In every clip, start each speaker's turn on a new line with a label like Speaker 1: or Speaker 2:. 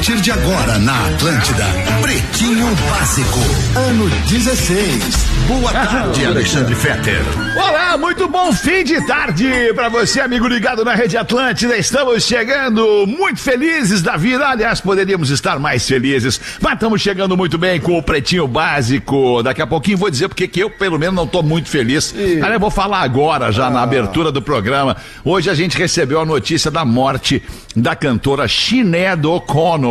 Speaker 1: Partir de agora na Atlântida, Pretinho Básico, ano 16. Boa tarde, Alexandre Fetter.
Speaker 2: Olá, muito bom fim de tarde para você, amigo ligado na Rede Atlântida. Estamos chegando muito felizes da vida. Aliás, poderíamos estar mais felizes, mas estamos chegando muito bem com o Pretinho Básico. Daqui a pouquinho vou dizer porque que eu, pelo menos, não estou muito feliz. Aliás, eu vou falar agora, já na abertura do programa. Hoje a gente recebeu a notícia da morte da cantora Sinead O'Connor.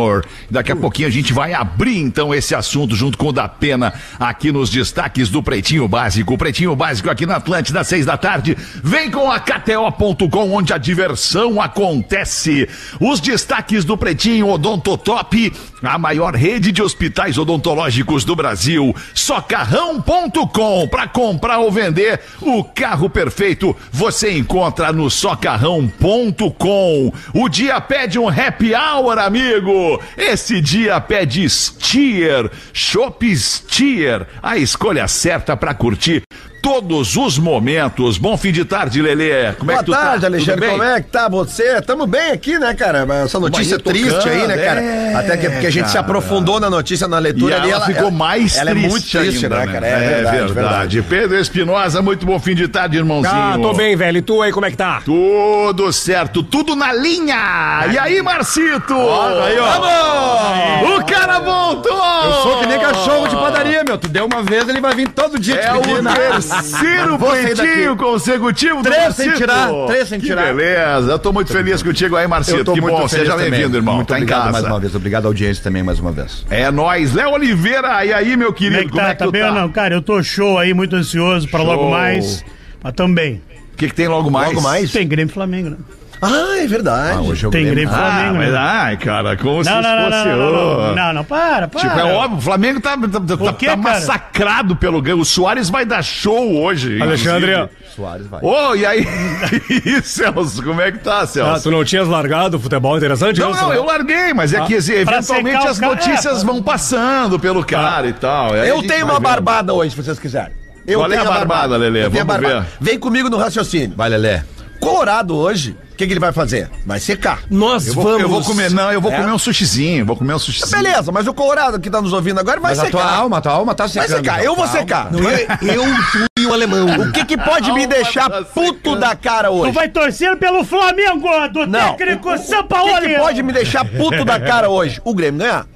Speaker 2: Daqui a pouquinho a gente vai abrir então esse assunto junto com o da Pena aqui nos destaques do Pretinho Básico. O Pretinho Básico aqui na Atlântida, seis da tarde. Vem com a KTO.com, onde a diversão acontece. Os destaques do Pretinho Odontotop, a maior rede de hospitais odontológicos do Brasil. Socarrão.com, para comprar ou vender o carro perfeito, você encontra no socarrão.com. O dia pede um happy hour, amigo. Esse dia pede Stier, Shop Stier, a escolha certa para curtir todos os momentos. Bom fim de tarde, Lelê. Como é
Speaker 3: Boa
Speaker 2: que tu
Speaker 3: tarde,
Speaker 2: tá?
Speaker 3: Alexandre. Como é que tá você? Tamo bem aqui, né, cara? Essa notícia triste
Speaker 2: tocando,
Speaker 3: aí, né, cara?
Speaker 2: é,
Speaker 3: Até que porque a gente se
Speaker 2: cara.
Speaker 3: aprofundou na notícia, na leitura
Speaker 2: E
Speaker 3: ali.
Speaker 2: ela, ficou mais
Speaker 3: ela
Speaker 2: triste
Speaker 3: é muito triste,
Speaker 2: ainda,
Speaker 3: né, cara? É, verdade,
Speaker 2: Pedro Espinosa, muito bom fim de tarde, irmãozinho.
Speaker 4: Ah, tô bem, velho. E tu aí, como é que tá?
Speaker 2: Tudo certo, tudo na linha. E aí, Marcito?
Speaker 3: aí, ó.
Speaker 2: Vamos! O cara voltou!
Speaker 4: Eu sou que nem cachorro de padaria, meu. Tu deu uma vez, ele vai vir todo dia
Speaker 2: É
Speaker 4: te
Speaker 2: o
Speaker 4: pedir, né?
Speaker 2: terceiro
Speaker 3: Sair
Speaker 2: pretinho consecutivo do
Speaker 3: Três sem
Speaker 2: Marcito.
Speaker 3: tirar, três sem
Speaker 2: Que
Speaker 3: tirar.
Speaker 2: beleza, eu tô muito feliz contigo aí, Marcito.
Speaker 4: Eu tô
Speaker 2: que
Speaker 4: muito
Speaker 2: bom,
Speaker 4: feliz
Speaker 2: seja bem-vindo, irmão.
Speaker 4: Muito
Speaker 2: tá em
Speaker 4: obrigado
Speaker 2: casa.
Speaker 4: mais uma vez. Obrigado à audiência também mais uma vez.
Speaker 2: É nóis. Léo Oliveira, e aí, meu
Speaker 5: Como é
Speaker 2: querido,
Speaker 5: que tá? tá bem ou não? Cara, eu tô show aí, muito ansioso pra logo
Speaker 2: Show.
Speaker 5: mais. Mas também.
Speaker 2: O que, que tem logo mais?
Speaker 3: Logo mais?
Speaker 5: Tem Grêmio e Flamengo, né?
Speaker 3: Ah, é verdade.
Speaker 4: hoje eu
Speaker 5: Tem Grêmio
Speaker 2: Ah,
Speaker 5: Flamengo,
Speaker 2: mas
Speaker 5: né?
Speaker 2: ai, cara, como se
Speaker 5: Não, não, não,
Speaker 2: fosse.
Speaker 5: não, não, não, não, para, para.
Speaker 2: Tipo, é óbvio, o Flamengo tá, tá, tá-
Speaker 5: quê,
Speaker 2: tá massacrado pelo ganho. O Soares vai dar show hoje.
Speaker 4: Alexandre,
Speaker 2: inclusive.
Speaker 4: Soares vai.
Speaker 2: Ô, e aí? e Celso, como é que tá,
Speaker 4: Ah,
Speaker 2: Celso?
Speaker 4: tu não tinhas largado o futebol interessante?
Speaker 2: Não, não, eu larguei, mas é que assim, eventualmente as
Speaker 5: cara,
Speaker 2: notícias
Speaker 5: é.
Speaker 2: vão passando pelo cara e tal. Aí a
Speaker 3: Eu tenho uma
Speaker 2: vendo.
Speaker 3: barbada hoje, se vocês quiserem. Eu
Speaker 2: Qual é
Speaker 3: tenho
Speaker 2: a barbada, Lelê?
Speaker 3: Eu tenho a
Speaker 2: Vamos
Speaker 3: barbada.
Speaker 2: ver.
Speaker 3: Vem comigo no raciocínio.
Speaker 4: Vai, Lelé.
Speaker 3: Colorado hoje, o que, que ele vai fazer? Vai secar.
Speaker 4: Nós
Speaker 2: Eu vou, eu vou comer, não, eu vou
Speaker 3: É?
Speaker 2: comer um sushizinho, vou comer um sushizinho.
Speaker 3: Beleza, mas o Colorado que tá nos ouvindo agora vai
Speaker 4: Mas a
Speaker 3: secar.
Speaker 4: tua alma, a tua alma tá
Speaker 3: Vai
Speaker 4: secando.
Speaker 3: secar, eu vou secar.
Speaker 4: Eu, tu e o alemão.
Speaker 3: O que que pode me deixar
Speaker 2: tá
Speaker 3: puto da cara
Speaker 5: Tu
Speaker 3: hoje?
Speaker 5: vai torcer pelo Flamengo, do
Speaker 3: Não.
Speaker 5: técnico
Speaker 3: O
Speaker 5: Sampaoli.
Speaker 3: que, que pode me deixar puto da cara hoje? O Grêmio ganhar.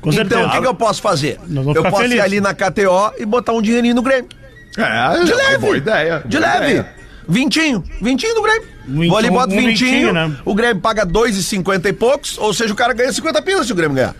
Speaker 5: Com.
Speaker 3: Então, o que, que eu posso fazer?
Speaker 5: Vamos
Speaker 3: Eu posso ir
Speaker 5: felizes.
Speaker 3: ali na KTO e botar um dinheirinho no Grêmio.
Speaker 2: É,
Speaker 3: De
Speaker 2: é
Speaker 3: leve.
Speaker 2: boa ideia.
Speaker 3: De
Speaker 2: boa
Speaker 3: leve.
Speaker 2: ideia.
Speaker 3: Vintinho. Vintinho do Grêmio.
Speaker 5: Um
Speaker 3: Vou ali,
Speaker 5: vintinho,
Speaker 3: boto
Speaker 5: um
Speaker 3: vintinho.
Speaker 5: vintinho, né?
Speaker 3: O Grêmio paga 2,50 e poucos. Ou seja, o cara ganha 50 pilas se o Grêmio ganhar.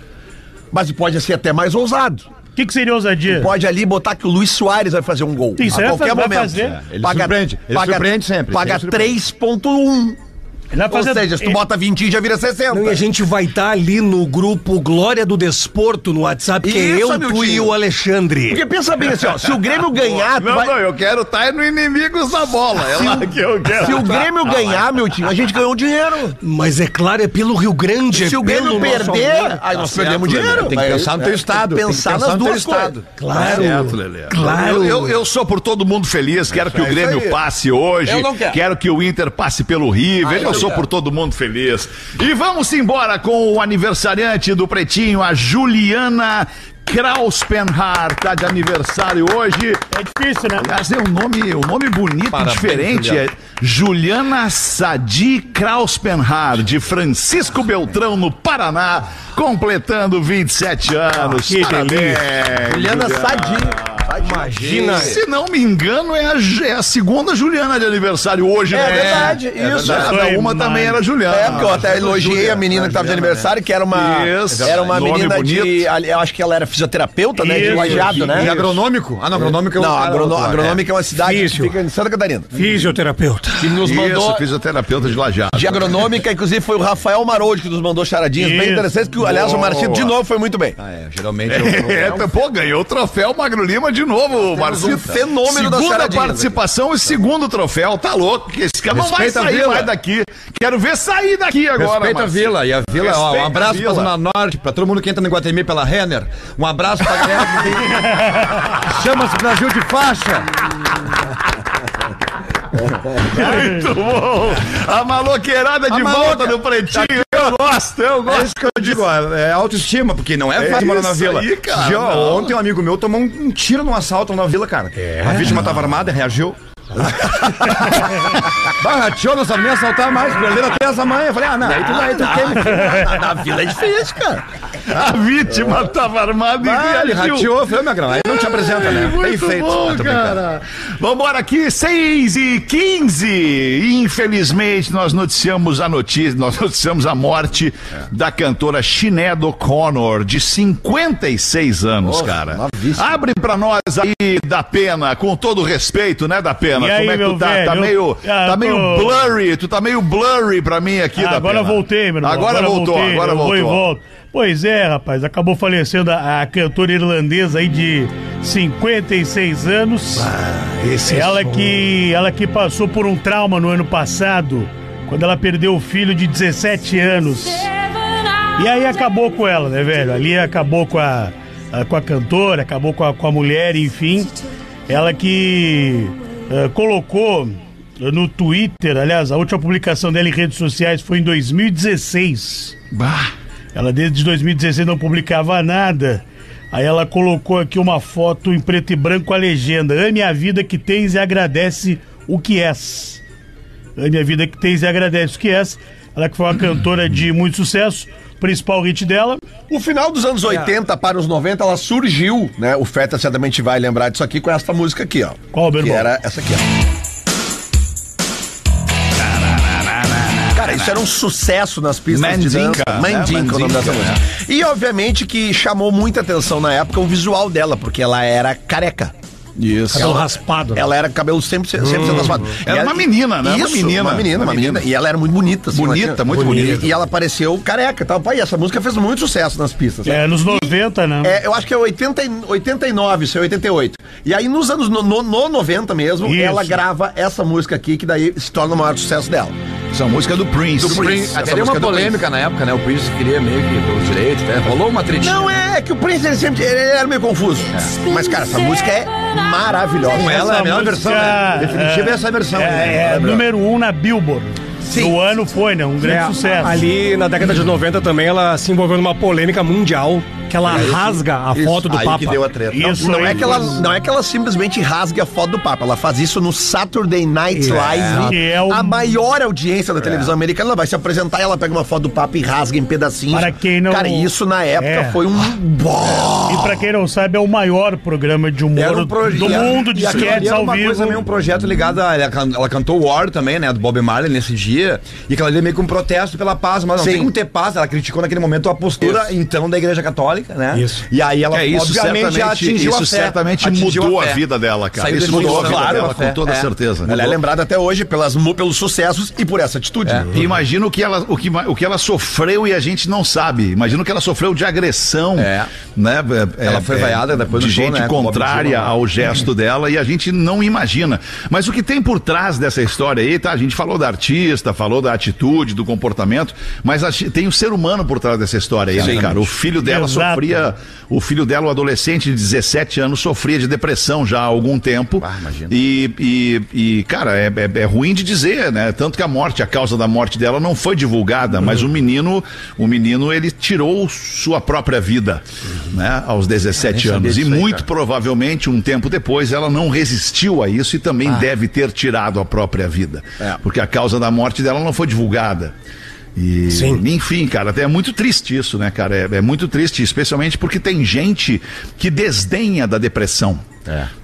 Speaker 3: Mas pode ser até mais ousado.
Speaker 5: O que, que seria ousadia?
Speaker 3: Pode ali botar que o Luiz Soares vai fazer um gol.
Speaker 5: Isso
Speaker 3: a
Speaker 5: aí
Speaker 3: qualquer
Speaker 5: vai
Speaker 3: momento.
Speaker 5: fazer. É,
Speaker 4: ele surpreende, ele surpreende sempre,
Speaker 3: Paga
Speaker 4: sempre surpreende.
Speaker 3: 3,1.
Speaker 5: Vai
Speaker 3: Ou
Speaker 5: fazer...
Speaker 3: seja, se tu bota 20 já vira 60.
Speaker 6: Não, e a gente vai estar ali no grupo Glória do Desporto no WhatsApp, que é
Speaker 3: Isso,
Speaker 6: eu, tu
Speaker 3: Amiltinho.
Speaker 6: e o Alexandre.
Speaker 3: Porque pensa bem assim, ó, se o Grêmio ganhar, tu
Speaker 2: Não,
Speaker 3: vai...
Speaker 2: não, eu quero estar no Inimigos da Bola. É lá que eu quero.
Speaker 3: Se o
Speaker 2: tá.
Speaker 3: Grêmio ganhar, meu time, a gente ganhou dinheiro.
Speaker 6: Mas é claro, é pelo Rio Grande, é
Speaker 3: Se o Grêmio perder, aí nós
Speaker 2: certo,
Speaker 3: perdemos
Speaker 2: Lelê.
Speaker 3: dinheiro.
Speaker 4: Tem que pensar no teu
Speaker 3: é,
Speaker 4: estado,
Speaker 3: Tem que
Speaker 4: tem que
Speaker 3: pensar nas duas
Speaker 4: estado.
Speaker 3: coisas.
Speaker 6: Claro.
Speaker 2: Certo, Lelê.
Speaker 6: Claro.
Speaker 2: Eu, eu, eu sou por todo mundo feliz, quero que o Grêmio passe hoje.
Speaker 3: Eu não quero.
Speaker 2: que o Inter passe pelo River.
Speaker 3: Ah, eu
Speaker 2: eu sou
Speaker 3: quero.
Speaker 2: por todo mundo feliz. E vamos embora com o aniversariante do Pretinho, a Juliana Krauspenhar. Tá de aniversário hoje.
Speaker 5: É difícil, né?
Speaker 2: Aliás, é um nome, um nome bonito,
Speaker 4: Parabéns,
Speaker 2: diferente.
Speaker 4: Juliana.
Speaker 2: É Juliana Sadi Krauspenhar, de Francisco Beltrão, no Paraná, completando 27 anos.
Speaker 5: que
Speaker 2: Parabéns,
Speaker 3: Juliana Sadi.
Speaker 6: Imagina.
Speaker 2: Se não me engano, é a, é a segunda Juliana de aniversário hoje,
Speaker 3: É
Speaker 2: né?
Speaker 3: verdade, isso.
Speaker 2: Cada
Speaker 5: Foi
Speaker 2: uma também
Speaker 5: mais.
Speaker 2: era Juliana.
Speaker 3: É, porque eu até elogiei a menina que tava de aniversário, que era uma,
Speaker 2: Isso.
Speaker 3: era uma
Speaker 2: Nome
Speaker 3: menina de.
Speaker 2: bonito.
Speaker 3: ali, Eu acho que ela era fisioterapeuta, né? De
Speaker 5: Isso.
Speaker 3: Lajeado,
Speaker 4: E
Speaker 3: né?
Speaker 4: agronômico? Ah, não, agronômico é
Speaker 3: Não,
Speaker 4: outro lá,
Speaker 3: agronômica é uma cidade que
Speaker 6: Físio.
Speaker 3: fica em Santa Catarina.
Speaker 6: Fisioterapeuta.
Speaker 3: Que nos mandou.
Speaker 2: Isso, fisioterapeuta de Lajado.
Speaker 3: De agronômica, inclusive, foi o Rafael Maroldi que nos mandou charadinhas bem
Speaker 5: Isso.
Speaker 3: interessantes, que, aliás, o Martino de novo foi muito bem.
Speaker 4: Ah, é, geralmente eu,
Speaker 2: É, pô, ganhou o troféu Magro Lima de novo, Marcelo.
Speaker 3: um fenômeno da
Speaker 2: Segunda participação e segundo troféu. Tá louco, que esse cara não vai sair mais daqui. Quero ver sair daqui agora,
Speaker 4: Respeita a. Vila. E a Vila, ó, um abraço pra. Zona Norte, pra todo mundo que entra no Guatemi pela Renner. Um abraço pra galera que tem... Chama-se Brasil de faixa.
Speaker 2: Muito bom. A maloqueirada de
Speaker 4: A
Speaker 2: volta
Speaker 4: maloca-
Speaker 2: no pretinho. Eu gosto, eu
Speaker 4: É
Speaker 2: gosto.
Speaker 4: isso que eu digo, ó, é autoestima, porque não é
Speaker 2: É
Speaker 4: fácil morar na vila.
Speaker 2: aí, cara,
Speaker 4: Gio, ontem um amigo meu tomou um, tiro num assalto na vila, cara. a vítima tava armada, reagiu. Tio, não nem assaltar mais, perderam até essa. Eu falei, ah, não, aí tu, aí tu quer me
Speaker 3: Na vila é difícil, cara.
Speaker 2: A vítima tava armada e
Speaker 4: Ah, ele
Speaker 2: reagiu.
Speaker 4: rateou, foi, meu grão. Aí não te apresenta, né? Bem
Speaker 2: Muito
Speaker 4: feito.
Speaker 2: bom,
Speaker 4: Ah,
Speaker 2: cara. Vambora aqui, 6 e 15. Infelizmente, nós noticiamos a notícia, nós noticiamos a morte da cantora Sinead O'Connor, de 56 anos, cara. Abre pra nós aí, da pena, com todo respeito, né, da pena?
Speaker 5: E aí,
Speaker 2: Como é que tu tá? Tá
Speaker 5: velho?
Speaker 2: meio,
Speaker 5: Ah,
Speaker 2: tá meio
Speaker 5: tô-
Speaker 2: blurry, tu tá meio blurry pra mim aqui,
Speaker 5: Ah,
Speaker 2: da
Speaker 5: agora
Speaker 2: pena.
Speaker 5: voltei, meu irmão.
Speaker 2: Agora, voltou,
Speaker 5: voltei,
Speaker 2: agora voltou.
Speaker 5: E. Pois é, rapaz, acabou falecendo a, a cantora irlandesa aí de 56 anos. ela que ela que passou por um trauma no ano passado, quando ela perdeu o filho de 17 anos. E aí acabou com ela, né, velho? Ali acabou com a, a- com a cantora, acabou com a, com a mulher, enfim. Ela que eh, colocou eh, no Twitter, aliás, a última publicação dela em redes sociais foi em 2016.
Speaker 2: Bah.
Speaker 5: Ela desde 2016 não publicava nada. Aí ela colocou aqui uma foto em preto e branco com a legenda: Ame a vida que tens e agradece o que és. Ame a vida que tens e agradece o que és. Ela que foi uma cantora de muito sucesso. Principal hit dela,
Speaker 3: O final dos anos 80 para os 90, ela surgiu, né? O Feta certamente vai lembrar disso aqui com essa música aqui, ó.
Speaker 5: Qual, meu
Speaker 3: Que
Speaker 5: irmão?
Speaker 3: era essa aqui, ó. Cara, isso era um sucesso nas pistas de
Speaker 2: Mandinka,
Speaker 3: dança.
Speaker 2: né?
Speaker 3: Mandinka, o nome dessa música. E obviamente que chamou muita atenção na época o visual dela, porque ela era careca.
Speaker 2: Isso.
Speaker 6: Cabelo raspado. né?
Speaker 3: Ela era cabelo sempre, sempre sendo raspado.
Speaker 2: Era
Speaker 3: E ela-
Speaker 2: uma menina, né? Uma
Speaker 3: Isso,
Speaker 2: menina.
Speaker 3: uma menina, uma
Speaker 2: Uma
Speaker 3: menina. E ela era muito bonita. assim,
Speaker 2: Bonita,
Speaker 3: ela tinha-
Speaker 2: muito bonita.
Speaker 3: E ela apareceu careca e tal. Pai, essa música fez muito sucesso nas pistas. né?
Speaker 5: é nos 90, né?
Speaker 3: É, eu acho que é 80, e- 89, isso é 88. E aí, nos anos no, no, no 90 mesmo,
Speaker 5: Isso.
Speaker 3: ela grava essa música aqui, que daí se torna o maior sucesso dela.
Speaker 2: Essa música é do Prince.
Speaker 3: Do Prince.
Speaker 4: Até deu uma
Speaker 3: é
Speaker 4: polêmica na época, né? O Prince queria meio que pelos direitos, né? Rolou uma tretinha.
Speaker 3: Não, é que o Prince ele sempre ele era meio confuso. Mas, cara, essa música é maravilhosa.
Speaker 4: Com ela é a melhor versão, né? Definitiva é essa versão.
Speaker 5: É,
Speaker 4: né?
Speaker 5: é número um na Billboard.
Speaker 3: Sim.
Speaker 5: No ano foi, né? Um grande
Speaker 6: É,
Speaker 5: sucesso.
Speaker 6: Ali na década de 90 também ela se envolveu numa polêmica mundial que ela rasga a foto do
Speaker 3: aí
Speaker 6: Papa.
Speaker 3: que deu a treta.
Speaker 5: Isso
Speaker 3: não, é que ela, não é que ela simplesmente rasgue a foto do Papa. Ela faz isso no Saturday Night Live.
Speaker 5: Que é o-
Speaker 3: A maior audiência da televisão americana. Ela vai se apresentar e ela pega uma foto do Papa e rasga em pedacinhos.
Speaker 5: Para quem não-
Speaker 3: Cara, isso na época
Speaker 5: É.
Speaker 3: foi um.
Speaker 5: E pra quem não sabe, é o maior programa de humor
Speaker 4: um proje-
Speaker 5: do mundo de sketches ao vivo.
Speaker 4: coisa meio um projeto ligado a. Ela, can- ela cantou War também, né? Do Bob Marley nesse dia. E aquela ali é meio que um protesto pela paz, mas não
Speaker 3: Sim.
Speaker 4: tem como ter paz. Ela criticou naquele momento a postura, então, da Igreja Católica, né?
Speaker 6: Isso.
Speaker 4: E aí ela,
Speaker 2: É, isso
Speaker 4: obviamente,
Speaker 2: certamente,
Speaker 4: atingiu
Speaker 2: isso
Speaker 4: a fé.
Speaker 2: certamente
Speaker 4: Atingiu
Speaker 2: mudou a,
Speaker 4: fé.
Speaker 2: vida dela, cara.
Speaker 4: Saiu
Speaker 2: isso mudou a vida
Speaker 4: claro,
Speaker 2: dela,
Speaker 4: a
Speaker 2: com toda
Speaker 4: É.
Speaker 2: certeza.
Speaker 3: Ela é
Speaker 2: Mudou.
Speaker 3: lembrada até hoje pelas, pelos sucessos e por essa atitude.
Speaker 2: E Imagina o que, ela, o, que, o que ela sofreu e a gente não sabe. Imagina o que ela sofreu de agressão.
Speaker 4: É.
Speaker 2: Né? É,
Speaker 4: Ela foi vaiada depois
Speaker 2: de
Speaker 4: do show,
Speaker 2: gente
Speaker 4: né,
Speaker 2: contrária
Speaker 4: né?
Speaker 2: ao gesto dela e a gente não imagina. Mas o que tem por trás dessa história aí, tá? A gente falou da artista, falou da atitude, do comportamento, mas a- tem o ser humano por trás dessa história aí, né, cara? O filho dela
Speaker 5: Exato.
Speaker 2: Sofria, o filho dela, o adolescente de 17 anos, sofria de depressão já há algum tempo.
Speaker 4: Ah, imagina.
Speaker 2: E, e, e, cara, é, é- é ruim de dizer, né? Tanto que a morte, a causa da morte dela não foi divulgada, mas o menino, o menino, ele tirou sua própria vida, né? Aos 17
Speaker 4: sabia
Speaker 2: anos. E
Speaker 4: aí,
Speaker 2: muito
Speaker 4: cara.
Speaker 2: provavelmente, um tempo depois, ela não resistiu a isso e também deve ter tirado a própria vida.
Speaker 3: É.
Speaker 2: Porque a causa da morte dela não foi divulgada. E,
Speaker 6: Sim.
Speaker 2: enfim, cara, é muito triste isso, né, cara? É, é muito triste, especialmente porque tem gente que desdenha da depressão.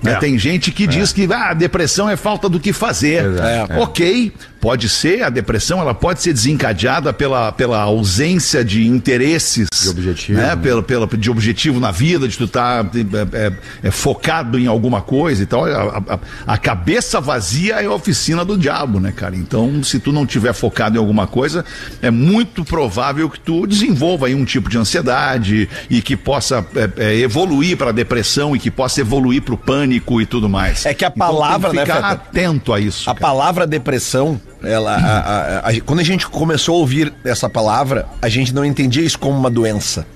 Speaker 2: Né?
Speaker 5: É.
Speaker 2: Tem gente que diz que ah, a depressão é falta do que fazer.
Speaker 4: É.
Speaker 2: Ok, pode ser, a depressão ela pode ser desencadeada pela, pela ausência de interesses.
Speaker 4: De objetivo,
Speaker 2: Né?
Speaker 4: né?
Speaker 2: Pelo, pelo, de objetivo na vida, de tu estar é, é, focado em alguma coisa e tal. A, a- a cabeça vazia é a oficina do diabo, né, cara? Então, se tu não tiver focado em alguma coisa, é muito provável que tu desenvolva aí um tipo de ansiedade e que possa é, é, evoluir para depressão e que possa evoluir para o pânico e tudo mais.
Speaker 3: É que a
Speaker 2: Então,
Speaker 3: palavra,
Speaker 2: que
Speaker 3: né,
Speaker 2: ficar
Speaker 3: Feta?
Speaker 2: atento a isso.
Speaker 3: A
Speaker 2: cara.
Speaker 3: palavra depressão, ela, a- a- a- quando a gente começou a ouvir essa palavra, a gente não entendia isso como uma doença.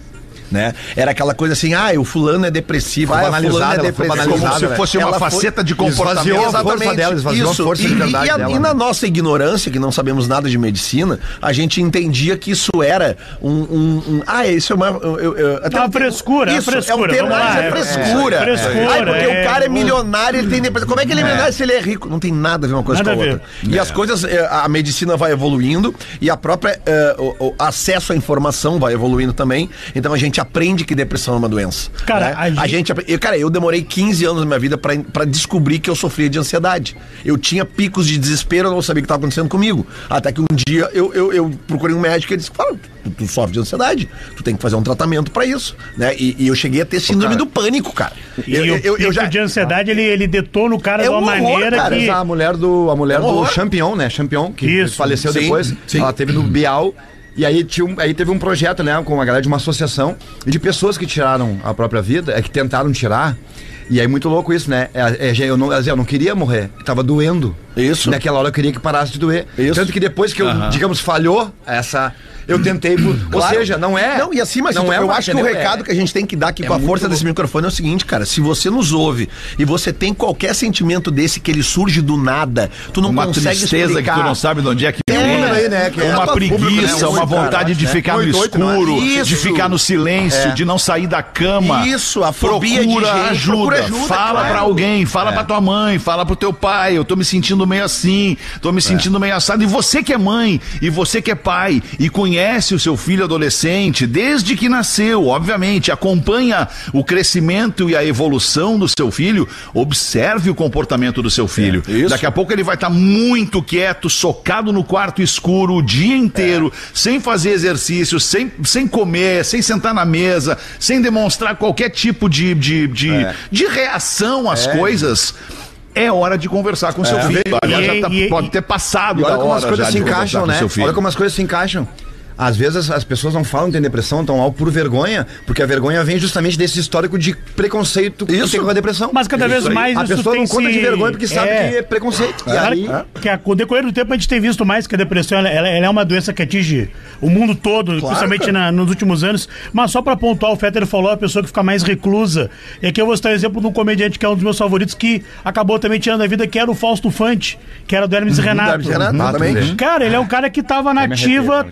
Speaker 3: Né? Era aquela coisa assim, ah, o fulano é depressivo,
Speaker 4: Foi
Speaker 3: ah, o fulano
Speaker 4: banalizada,
Speaker 3: é depressivo.
Speaker 4: banalizada,
Speaker 2: Como se
Speaker 4: né?
Speaker 2: fosse uma
Speaker 3: Ela
Speaker 2: faceta de comportamento.
Speaker 4: Esvaziou a força dela, esvaziou a força de
Speaker 3: e,
Speaker 4: verdade
Speaker 3: e, a-
Speaker 4: dela,
Speaker 3: e na
Speaker 4: né?
Speaker 3: nossa ignorância, que não sabemos nada de medicina, a gente entendia que isso era um. um- um- ah, isso é uma. Eu, eu, até
Speaker 5: Uma
Speaker 3: um termo-
Speaker 5: frescura, uma
Speaker 3: Isso,
Speaker 5: frescura,
Speaker 3: é um termo,
Speaker 5: lá,
Speaker 3: ah, isso é
Speaker 5: é-
Speaker 3: frescura.
Speaker 5: é, frescura,
Speaker 3: Ai, porque
Speaker 5: é,
Speaker 3: o cara é milionário, ele tem depressão. Como é que ele é milionário se ele é rico? Não tem nada a ver uma coisa
Speaker 5: Nada
Speaker 3: com a outra. E as coisas, eh, a medicina vai evoluindo e a própria eh, o, o acesso à informação vai evoluindo também. Então a gente aprende que depressão é uma doença.
Speaker 5: Cara,
Speaker 3: né?
Speaker 5: a
Speaker 3: a,
Speaker 5: gente-
Speaker 3: gente, apre- eu, cara, eu demorei 15 anos na minha vida pra, pra descobrir que eu sofria de ansiedade. Eu tinha picos de desespero, eu não sabia o que estava acontecendo comigo. Até que um dia eu, eu, eu procurei um médico e ele disse: Fala, tu, tu sofre de ansiedade, tu tem que fazer um tratamento pra isso. Né? E, e eu cheguei a ter síndrome do pânico, cara.
Speaker 5: E
Speaker 3: eu,
Speaker 5: o
Speaker 3: eu, eu já.
Speaker 5: de ansiedade, ele, ele detona o cara
Speaker 3: É
Speaker 5: de uma
Speaker 3: um horror,
Speaker 5: maneira
Speaker 3: cara,
Speaker 5: que...
Speaker 4: A mulher do, a mulher
Speaker 3: É um
Speaker 4: do. Champion, né? Champion, que
Speaker 5: Isso.
Speaker 4: faleceu
Speaker 3: Sim,
Speaker 4: depois.
Speaker 3: sim.
Speaker 4: Ela teve no Bial. E aí, tinha um- aí teve um projeto, né, com a galera de uma associação de pessoas que tiraram a própria vida, é que tentaram tirar. E aí, muito louco isso, né? É, é, eu, não, eu não queria morrer, tava doendo.
Speaker 3: Isso.
Speaker 4: Naquela hora eu queria que parasse de doer.
Speaker 3: Isso.
Speaker 4: Tanto que depois que eu, digamos, falhou essa. Eu tentei. por- Ou
Speaker 3: Claro.
Speaker 4: seja, não é.
Speaker 3: Não, e acima
Speaker 4: não
Speaker 3: disso,
Speaker 4: é
Speaker 3: eu acho que o recado
Speaker 4: É-
Speaker 3: que a gente tem que dar aqui
Speaker 4: é
Speaker 3: com a força desse microfone é o seguinte, cara. Se você nos ouve e você tem qualquer sentimento desse que ele surge do nada, tu não
Speaker 2: Uma
Speaker 3: consegue
Speaker 2: tristeza
Speaker 3: explicar.
Speaker 2: que tu não sabe de onde é que
Speaker 3: É,
Speaker 2: vem.
Speaker 4: aí, né, que é
Speaker 2: uma
Speaker 4: tua
Speaker 2: preguiça,
Speaker 4: público, né,
Speaker 2: uma vontade de
Speaker 4: cara,
Speaker 2: ficar no
Speaker 4: é?
Speaker 2: escuro, de ficar no silêncio,
Speaker 3: É.
Speaker 2: de não sair da cama.
Speaker 3: Isso, a fobia de
Speaker 2: procura
Speaker 3: gente,
Speaker 2: ajuda.
Speaker 3: procura ajuda,
Speaker 2: Fala
Speaker 3: claro.
Speaker 2: pra alguém, fala pra tua mãe, fala pro teu pai. Eu tô me sentindo meio assim, tô me sentindo meio assado. E você que é mãe, e você que é pai, e conhece o seu filho adolescente desde que nasceu, obviamente, acompanha o crescimento e a evolução do seu filho, observe o comportamento do seu filho.
Speaker 3: isso.
Speaker 2: Daqui a pouco ele vai estar muito quieto, socado no quarto escuro o dia inteiro, sem fazer exercício, sem, sem comer, sem sentar na mesa, sem demonstrar qualquer tipo de, de, de, de reação às coisas. É hora de conversar com seu filho. Aliás, já tá-
Speaker 5: E- e-
Speaker 2: pode ter passado
Speaker 4: E olha
Speaker 2: da
Speaker 4: como as coisas se encaixam, né? Olha como as coisas se encaixam. Às vezes as, as pessoas não falam que tem depressão, estão lá por vergonha, porque a vergonha vem justamente desse histórico de preconceito que
Speaker 3: Isso.
Speaker 4: tem com a depressão.
Speaker 5: Mas cada vez
Speaker 2: aí.
Speaker 5: mais
Speaker 4: a
Speaker 5: isso
Speaker 4: pessoa
Speaker 5: tem
Speaker 4: não conta
Speaker 5: se-
Speaker 4: de vergonha porque sabe que é preconceito. E
Speaker 5: Claro
Speaker 4: aí,
Speaker 5: que a- com o decorrer do tempo a gente tem visto mais que a depressão ela, ela- é uma doença que atinge o mundo todo, principalmente na- nos últimos anos. Mas só pra pontuar, o Fetter falou a pessoa que fica mais reclusa. E aqui eu vou citar o exemplo de um comediante que é um dos meus favoritos, que acabou também tirando a vida, que era o Fausto Fante, que era do Hermes e Renato.
Speaker 3: Hermes e Renato, exatamente.
Speaker 5: Cara, ele é um cara que tava na ativa,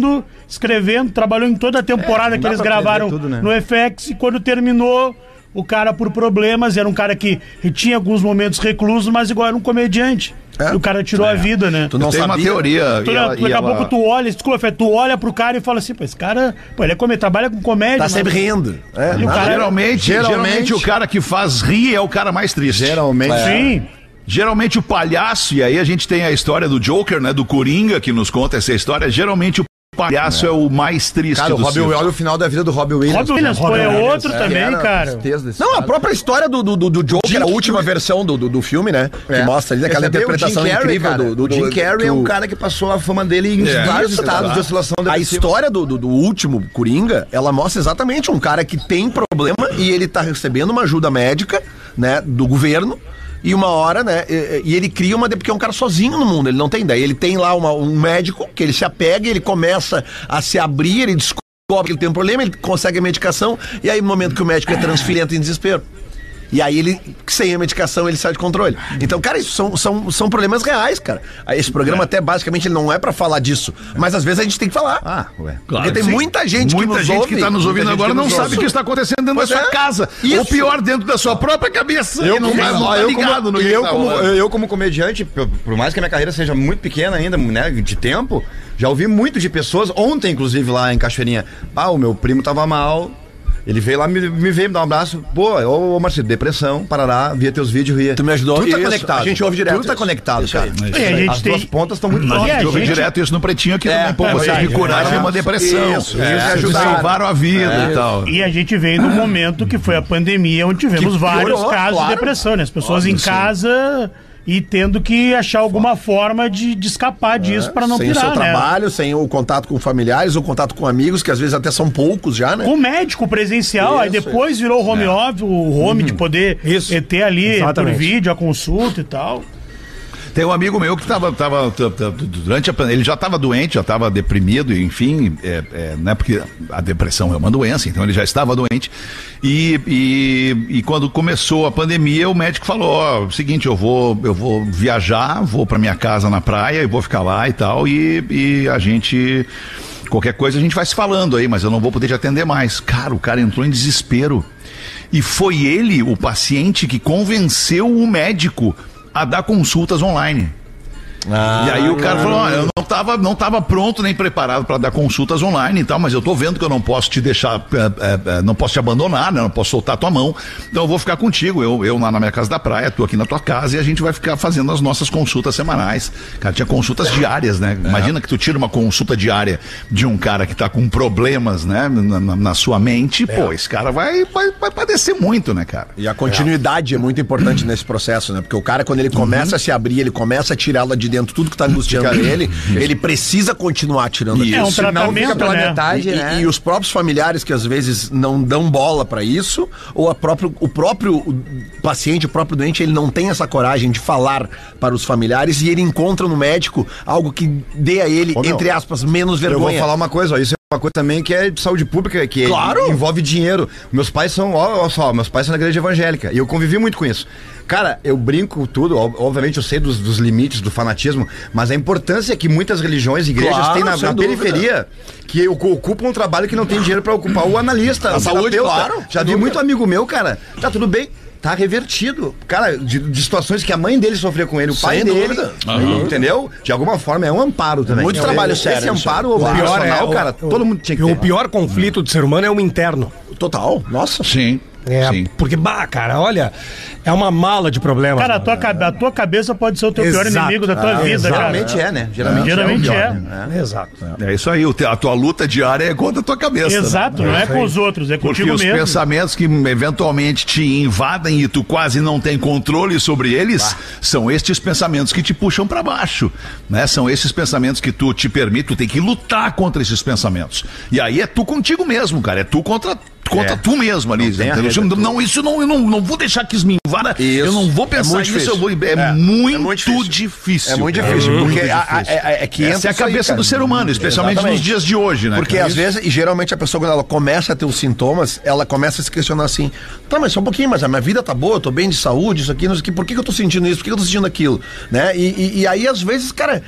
Speaker 5: trabalhando, escrevendo, trabalhou em toda a temporada
Speaker 4: não
Speaker 5: que eles gravaram
Speaker 4: tudo, né?
Speaker 5: no FX e quando terminou, o cara por problemas, era um cara que tinha alguns momentos recluso, mas igual era um comediante.
Speaker 3: É.
Speaker 5: E o cara tirou a vida, né?
Speaker 3: Tu não
Speaker 2: Tem uma teoria.
Speaker 5: Tu,
Speaker 2: e ela-
Speaker 5: daqui
Speaker 2: e
Speaker 5: a
Speaker 2: ela-
Speaker 5: pouco tu olha, desculpa, Fê, tu olha pro cara e fala assim, pô, esse cara, pô, ele é come, trabalha com comédia.
Speaker 3: Tá
Speaker 5: mas-
Speaker 3: sempre rindo. É,
Speaker 5: E cara-
Speaker 2: Geralmente, geralmente,
Speaker 4: Geralmente-
Speaker 2: o cara que faz rir é o cara mais triste.
Speaker 4: geralmente.
Speaker 5: Sim.
Speaker 2: Geralmente o palhaço, e aí a gente tem a história do Joker, né? Do Coringa, que nos conta essa história. Geralmente o palhaço é, o mais triste
Speaker 4: Cara, o
Speaker 2: do
Speaker 4: Robbie,
Speaker 2: circo.
Speaker 4: olha o final da vida do Robbie Williams.
Speaker 5: Robbie Williams, pô, é outro
Speaker 4: É,
Speaker 5: também, cara.
Speaker 4: tristeza desse
Speaker 3: Não, a própria história do, do, do, do Joker, a última versão do, do, do filme, né? Que
Speaker 4: É.
Speaker 3: mostra ali aquela
Speaker 4: o
Speaker 3: interpretação
Speaker 4: Jim Carrey,
Speaker 3: incrível
Speaker 4: cara,
Speaker 3: do, do,
Speaker 4: O Jim Carrey
Speaker 3: que
Speaker 4: é um
Speaker 3: o-
Speaker 4: cara que passou a fama dele em
Speaker 2: É.
Speaker 4: vários estados de oscilação
Speaker 3: A história do, do, do último Coringa, ela mostra exatamente um cara que tem problema e ele tá recebendo uma ajuda médica, né, do governo. E uma hora, né? E, e ele cria uma. Porque é um cara sozinho no mundo, ele não tem ideia. Ele tem lá uma- um médico que ele se apega, ele começa a se abrir, ele descobre que ele tem um problema, ele consegue a medicação, e aí no momento que o médico é transferido, entra em desespero. E aí ele, sem a medicação, ele sai de controle. Então, cara, isso são, são, são problemas reais, cara. Esse programa até basicamente ele não é pra falar disso. Mas às vezes a gente tem que falar.
Speaker 4: Ah, ué.
Speaker 2: Claro
Speaker 3: Porque tem
Speaker 2: sim.
Speaker 3: muita gente que
Speaker 2: Muita
Speaker 3: nos
Speaker 2: gente
Speaker 3: ouve.
Speaker 2: que está nos ouvindo agora
Speaker 3: que
Speaker 2: não sabe o que está acontecendo dentro
Speaker 3: Pois
Speaker 2: da sua
Speaker 3: é.
Speaker 2: casa.
Speaker 3: Isso.
Speaker 2: Ou pior, dentro da sua própria cabeça.
Speaker 4: Eu
Speaker 2: não tá- não tá
Speaker 4: eu
Speaker 2: ligado
Speaker 4: como,
Speaker 2: no que
Speaker 4: eu,
Speaker 2: tá
Speaker 4: como, eu como comediante, por, por mais que a minha carreira seja muito pequena ainda, né, de tempo, já ouvi muito de pessoas, ontem inclusive lá em Cachoeirinha, ah, o meu primo tava mal, ele veio lá, me, me veio me dar um abraço, pô, ô, ô Marcelo, depressão, parará, via teus vídeos, ria.
Speaker 3: Tu me ajudou?
Speaker 4: Tudo tá
Speaker 3: Isso,
Speaker 4: conectado.
Speaker 3: a gente ouve direto
Speaker 4: Tudo tá
Speaker 3: isso.
Speaker 4: conectado,
Speaker 3: Isso
Speaker 4: cara.
Speaker 5: A gente
Speaker 4: As
Speaker 5: tem-
Speaker 4: duas pontas estão muito próximas.
Speaker 5: A gente-
Speaker 2: direto isso no Pretinho aqui
Speaker 3: É,
Speaker 2: também. Pô,
Speaker 5: é
Speaker 2: vocês me curaram de uma
Speaker 3: Isso,
Speaker 2: depressão.
Speaker 3: isso,
Speaker 2: É, vocês
Speaker 3: ajudaram.
Speaker 2: salvaram a vida
Speaker 3: É.
Speaker 2: e tal.
Speaker 5: E a gente veio no momento que foi a pandemia, onde tivemos
Speaker 3: Que
Speaker 5: vários
Speaker 3: piorou,
Speaker 5: casos
Speaker 3: claro.
Speaker 5: de depressão, né? As pessoas em casa e tendo que achar alguma forma de, de escapar disso para não
Speaker 3: sem
Speaker 5: pirar,
Speaker 3: o seu
Speaker 5: né?
Speaker 3: trabalho, sem o contato com familiares, o contato com amigos, que às vezes até são poucos já, né?
Speaker 5: Com médico presencial, aí
Speaker 3: Isso,
Speaker 5: depois virou home office, o home de poder
Speaker 6: Isso.
Speaker 5: ter ali
Speaker 6: Exatamente.
Speaker 5: por vídeo a consulta e tal.
Speaker 2: Tem um amigo meu que tava, tava, durante a pandemia, ele já estava doente, já estava deprimido, enfim, é, é, né, porque a depressão é uma doença, então ele já estava doente. E, e, e quando começou a pandemia, o médico falou: ó, seguinte, eu vou, eu vou viajar, vou para minha casa na praia e vou ficar lá e tal, e, e a gente. Qualquer coisa a gente vai se falando aí, mas eu não vou poder te atender mais. Cara, o cara entrou em desespero. E foi ele, o paciente, que convenceu o médico a dar consultas online. E aí o cara falou: olha, eu não tava, não tava pronto nem preparado para dar consultas online e tal, mas eu tô vendo que eu não posso te deixar, é, é, é, não posso te abandonar, né? Não posso soltar tua mão. Então eu vou ficar contigo. Eu, eu lá na minha casa da praia, tu aqui na tua casa e a gente vai ficar fazendo as nossas consultas semanais. Cara, tinha consultas diárias, né? Imagina que tu tira uma consulta diária de um cara que tá com problemas, né? Na, na- sua mente, pô, esse cara vai, vai, vai padecer muito, né, cara?
Speaker 3: E a continuidade é. muito importante nesse processo, né? Porque o cara, quando ele começa a se abrir, ele começa a tirar lá de dentro tudo que tá angustiando ele, ele precisa continuar tirando aquilo.
Speaker 5: É um tratamento,
Speaker 3: fica pela
Speaker 5: né?
Speaker 3: metade, e,
Speaker 4: né?
Speaker 3: e os próprios familiares que às vezes não dão bola pra isso, ou a próprio, o próprio paciente, o próprio doente, ele não tem essa coragem de falar para os familiares e ele encontra no médico algo que dê a ele,
Speaker 4: Ô, meu,
Speaker 3: entre aspas, menos
Speaker 4: Eu vou
Speaker 3: vergonha.
Speaker 4: falar uma coisa, ó, isso é uma coisa também que é de saúde pública, que
Speaker 3: Claro.
Speaker 4: envolve dinheiro. Meus pais são, ó, ó só, meus pais são da igreja evangélica e eu convivi muito com isso. Cara, eu brinco tudo, ob- obviamente eu sei dos, dos limites do fanatismo, mas a importância que muitas religiões e igrejas
Speaker 3: Claro,
Speaker 4: têm na, na periferia, que ocupam um trabalho que não tem dinheiro pra ocupar o analista,
Speaker 3: A
Speaker 4: o
Speaker 3: saúde,
Speaker 4: terapeuta.
Speaker 3: claro,
Speaker 4: Já vi muito amigo meu, cara, tá tudo bem. Tá revertido. Cara, de, de situações que a mãe dele sofreu com ele, o pai
Speaker 3: Sem
Speaker 4: dele.
Speaker 3: dúvida.
Speaker 4: Entendeu? De alguma forma é um amparo também.
Speaker 3: Muito
Speaker 4: É,
Speaker 3: trabalho
Speaker 4: esse
Speaker 3: sério aí.
Speaker 4: amparo
Speaker 3: Claro.
Speaker 4: obrigacional,
Speaker 6: o-
Speaker 4: cara,
Speaker 6: o-
Speaker 4: todo mundo tinha que ter.
Speaker 6: O pior conflito do ser humano é o interno.
Speaker 3: Total, nossa.
Speaker 2: Sim.
Speaker 6: É,
Speaker 2: Sim.
Speaker 6: porque, bah, cara, olha, é uma mala de problemas.
Speaker 5: Cara, a tua, cabe- a tua cabeça pode ser o teu pior
Speaker 6: Exato.
Speaker 5: inimigo da tua
Speaker 6: Ah,
Speaker 5: vida, cara.
Speaker 4: Geralmente é, né? Geralmente,
Speaker 5: Geralmente
Speaker 4: é. o pior,
Speaker 5: é.
Speaker 4: né?
Speaker 6: Exato.
Speaker 2: É isso aí, a tua luta diária é contra a tua cabeça. né?
Speaker 5: Exato, não é com os outros, é
Speaker 2: Porque
Speaker 5: contigo
Speaker 2: os
Speaker 5: mesmo.
Speaker 2: pensamentos que eventualmente te invadem e tu quase não tem controle sobre eles, são estes pensamentos que te puxam pra baixo, né? São esses pensamentos que tu te permite, tu tem que lutar contra esses pensamentos. E aí é tu contigo mesmo, cara, é tu contra contra
Speaker 4: É.
Speaker 2: tu mesmo ali.
Speaker 4: arreda,
Speaker 2: não, isso não, eu não, não vou deixar que isso me invada.
Speaker 3: Isso.
Speaker 2: Eu não vou
Speaker 3: É
Speaker 2: pensar
Speaker 3: muito
Speaker 2: nisso, eu vou, é,
Speaker 3: difícil.
Speaker 2: muito,
Speaker 3: é muito difícil. É muito
Speaker 2: cara.
Speaker 3: difícil, porque a- a-
Speaker 2: difícil.
Speaker 3: é- é que
Speaker 2: Essa é a
Speaker 3: isso aí,
Speaker 2: cabeça
Speaker 3: cara.
Speaker 2: do ser humano, especialmente
Speaker 3: Exatamente.
Speaker 2: nos dias de hoje, né?
Speaker 3: Porque às vezes, e geralmente a pessoa, quando ela começa a ter os sintomas, ela começa a se questionar assim: tá, mas só um pouquinho, mas a minha vida tá boa, eu tô bem de saúde, isso aqui, não sei o que, por que, que eu tô sentindo isso? Por que, que eu tô sentindo aquilo? Né? E, e- e aí, às vezes, cara.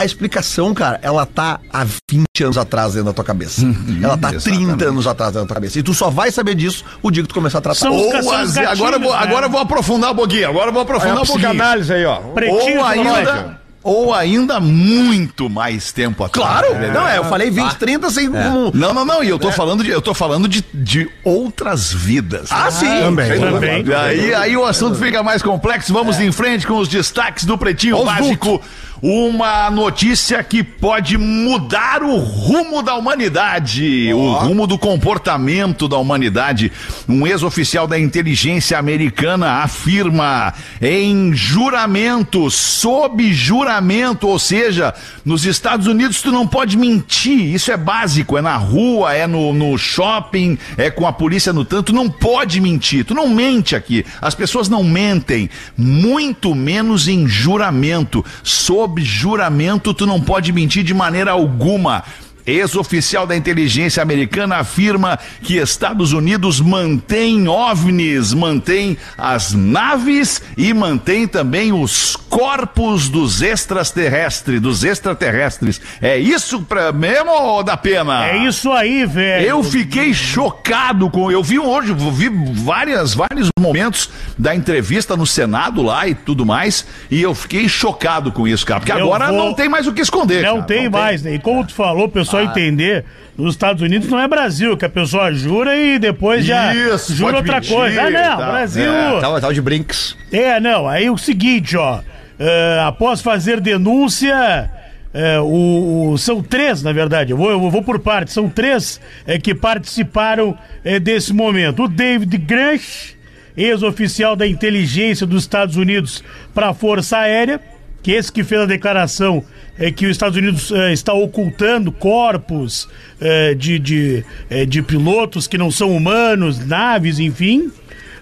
Speaker 3: A explicação, cara, ela tá há 20 anos atrás dentro da tua cabeça. ela tá há 30
Speaker 2: exatamente.
Speaker 3: anos atrás dentro da tua cabeça. E tu só vai saber disso o dia que tu começar a tratar.
Speaker 5: São os
Speaker 2: Ou as-
Speaker 5: os
Speaker 2: agora, eu vou,
Speaker 5: gatilhos, né?
Speaker 2: agora vou aprofundar um pouquinho. Agora eu vou aprofundar um pouquinho.
Speaker 4: psicanálise aí, ó.
Speaker 5: Pretinho
Speaker 2: Ou ainda, ou ainda muito mais tempo atrás.
Speaker 3: Claro!
Speaker 2: né?
Speaker 3: Não, é, eu falei 20, 30 sem. um-
Speaker 2: Não, não, não. E eu tô falando de, eu tô falando de, de outras vidas.
Speaker 3: Ah, sim!
Speaker 6: Também.
Speaker 5: Também.
Speaker 2: Aí, aí o assunto fica mais complexo. Vamos em frente com os destaques do Pretinho Básico. Uma notícia que pode mudar o rumo da humanidade, o rumo do comportamento da humanidade. Um ex-oficial da inteligência americana afirma em juramento, sob juramento, ou seja, nos Estados Unidos tu não pode mentir. Isso é básico, é na rua, é no, no shopping, é com a polícia no tanto. Não pode mentir, tu não mente aqui. As pessoas não mentem, muito menos em juramento. Sob juramento, tu não pode mentir de maneira alguma. Ex-oficial da inteligência americana afirma que Estados Unidos mantém OVNIs, mantém as naves e mantém também os corpos dos extraterrestres, dos extraterrestres. É isso pra mesmo ou da pena?
Speaker 5: É isso aí, velho.
Speaker 2: Eu fiquei chocado com. Eu vi hoje, vi várias, vários momentos da entrevista no Senado lá e tudo mais, e eu fiquei chocado com isso, cara. Porque
Speaker 5: Eu
Speaker 2: agora
Speaker 5: vou-
Speaker 2: não tem mais o que esconder.
Speaker 5: Não
Speaker 2: cara.
Speaker 5: tem mais, né? E como tu falou,
Speaker 2: Ah.
Speaker 5: Pessoal entender, nos Estados Unidos não é Brasil, que a pessoa jura e depois já
Speaker 2: Isso,
Speaker 5: jura outra
Speaker 2: mentir
Speaker 5: coisa. Ah, não,
Speaker 2: tal.
Speaker 5: Brasil.
Speaker 4: É, tal, tal de brinks.
Speaker 5: É, não, aí o seguinte, ó. é, após fazer denúncia. é, o, o- são três, na verdade, eu vou, eu vou por partes. São três é, que participaram é, desse momento. O David Grush, ex-oficial da inteligência dos Estados Unidos para a Força Aérea, que esse que fez a declaração é que os Estados Unidos eh, está ocultando corpos eh, de, de, eh, de pilotos que não são humanos, naves, enfim,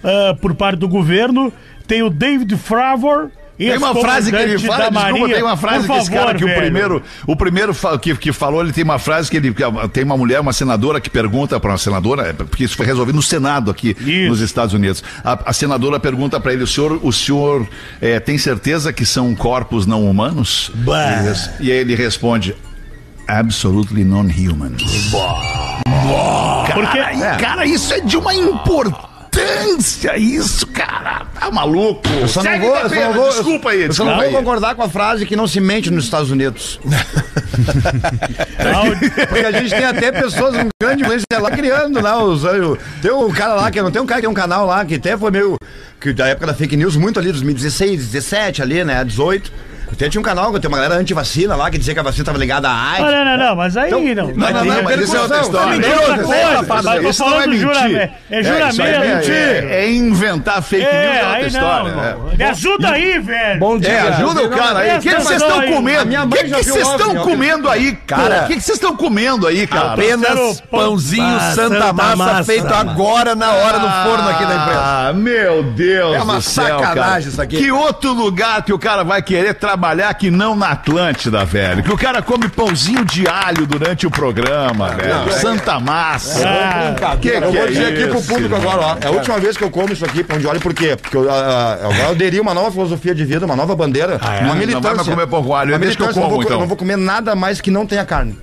Speaker 5: ah, por parte do governo. Tem o David Fravor.
Speaker 2: Tem uma frase que ele fala, desculpa,
Speaker 5: Marinha.
Speaker 2: tem uma frase
Speaker 5: Por
Speaker 2: que esse cara
Speaker 5: favor,
Speaker 2: que o
Speaker 5: velho.
Speaker 2: primeiro, o primeiro que, que falou, ele tem uma frase que ele que tem uma mulher, uma senadora que pergunta para uma senadora, é, porque isso foi resolvido no Senado aqui
Speaker 5: Isso.
Speaker 2: nos Estados Unidos. A, a senadora pergunta para ele, o senhor, o senhor eh, tem certeza que são corpos não humanos? E, e aí ele responde, absolutely non-human.
Speaker 5: Porque-
Speaker 2: Cara, cara, isso é de uma importância, isso, cara. Tá maluco?
Speaker 4: Eu só não vou, só não vou,
Speaker 2: desculpa aí,
Speaker 4: eu só não vou concordar com a frase que não se mente nos Estados Unidos. Porque a gente tem até pessoas, um grande influência lá criando lá os. o- Tem um cara lá que não tem um cara que tem um canal lá que até foi meio. Que da época da fake news, muito ali, 2016, 17 ali, né? 18. Até tinha um canal que tem uma galera anti-vacina lá que dizia que a vacina tava ligada à AIDS.
Speaker 5: Não, não, não, não, mas aí
Speaker 4: Então,
Speaker 5: não.
Speaker 2: Não, não, não, mas isso é outra história.
Speaker 5: É outra coisa, mas
Speaker 2: Isso não é mentir.
Speaker 5: juramento. É
Speaker 2: aí
Speaker 5: juramento.
Speaker 2: É, é inventar fake news, é
Speaker 5: É,
Speaker 2: outra
Speaker 5: aí não,
Speaker 2: história.
Speaker 5: irmão. Me ajuda aí, velho.
Speaker 6: Bom dia.
Speaker 2: É, ajuda o cara aí. O que vocês estão comendo?
Speaker 4: minha
Speaker 2: O que vocês estão comendo aí, cara? O que vocês estão comendo aí, cara?
Speaker 3: Apenas pãozinho
Speaker 5: Ah,
Speaker 3: Santa, Massa, feito agora na hora no forno aqui da empresa.
Speaker 2: Ah, meu Deus
Speaker 3: É uma
Speaker 2: do céu,
Speaker 3: sacanagem
Speaker 2: cara.
Speaker 3: isso aqui.
Speaker 2: Que outro lugar que o cara vai querer trabalhar que não na Atlântida, velho? Que o cara come pãozinho de alho durante o programa, velho. Santa Massa.
Speaker 5: Ah,
Speaker 2: que
Speaker 4: Eu
Speaker 2: que
Speaker 4: vou
Speaker 2: é
Speaker 4: dizer aqui pro público agora, ó. É a última vez que eu como isso aqui, pão de óleo, por quê? Porque eu, ah, ah, agora eu aderi uma nova filosofia de vida, uma nova bandeira, uma
Speaker 2: Não
Speaker 4: militância.
Speaker 2: vai mais comer pão com alho,
Speaker 4: Uma
Speaker 2: deixa que eu como,
Speaker 4: não vou,
Speaker 2: então.
Speaker 4: Eu não vou comer nada mais que não tenha carne.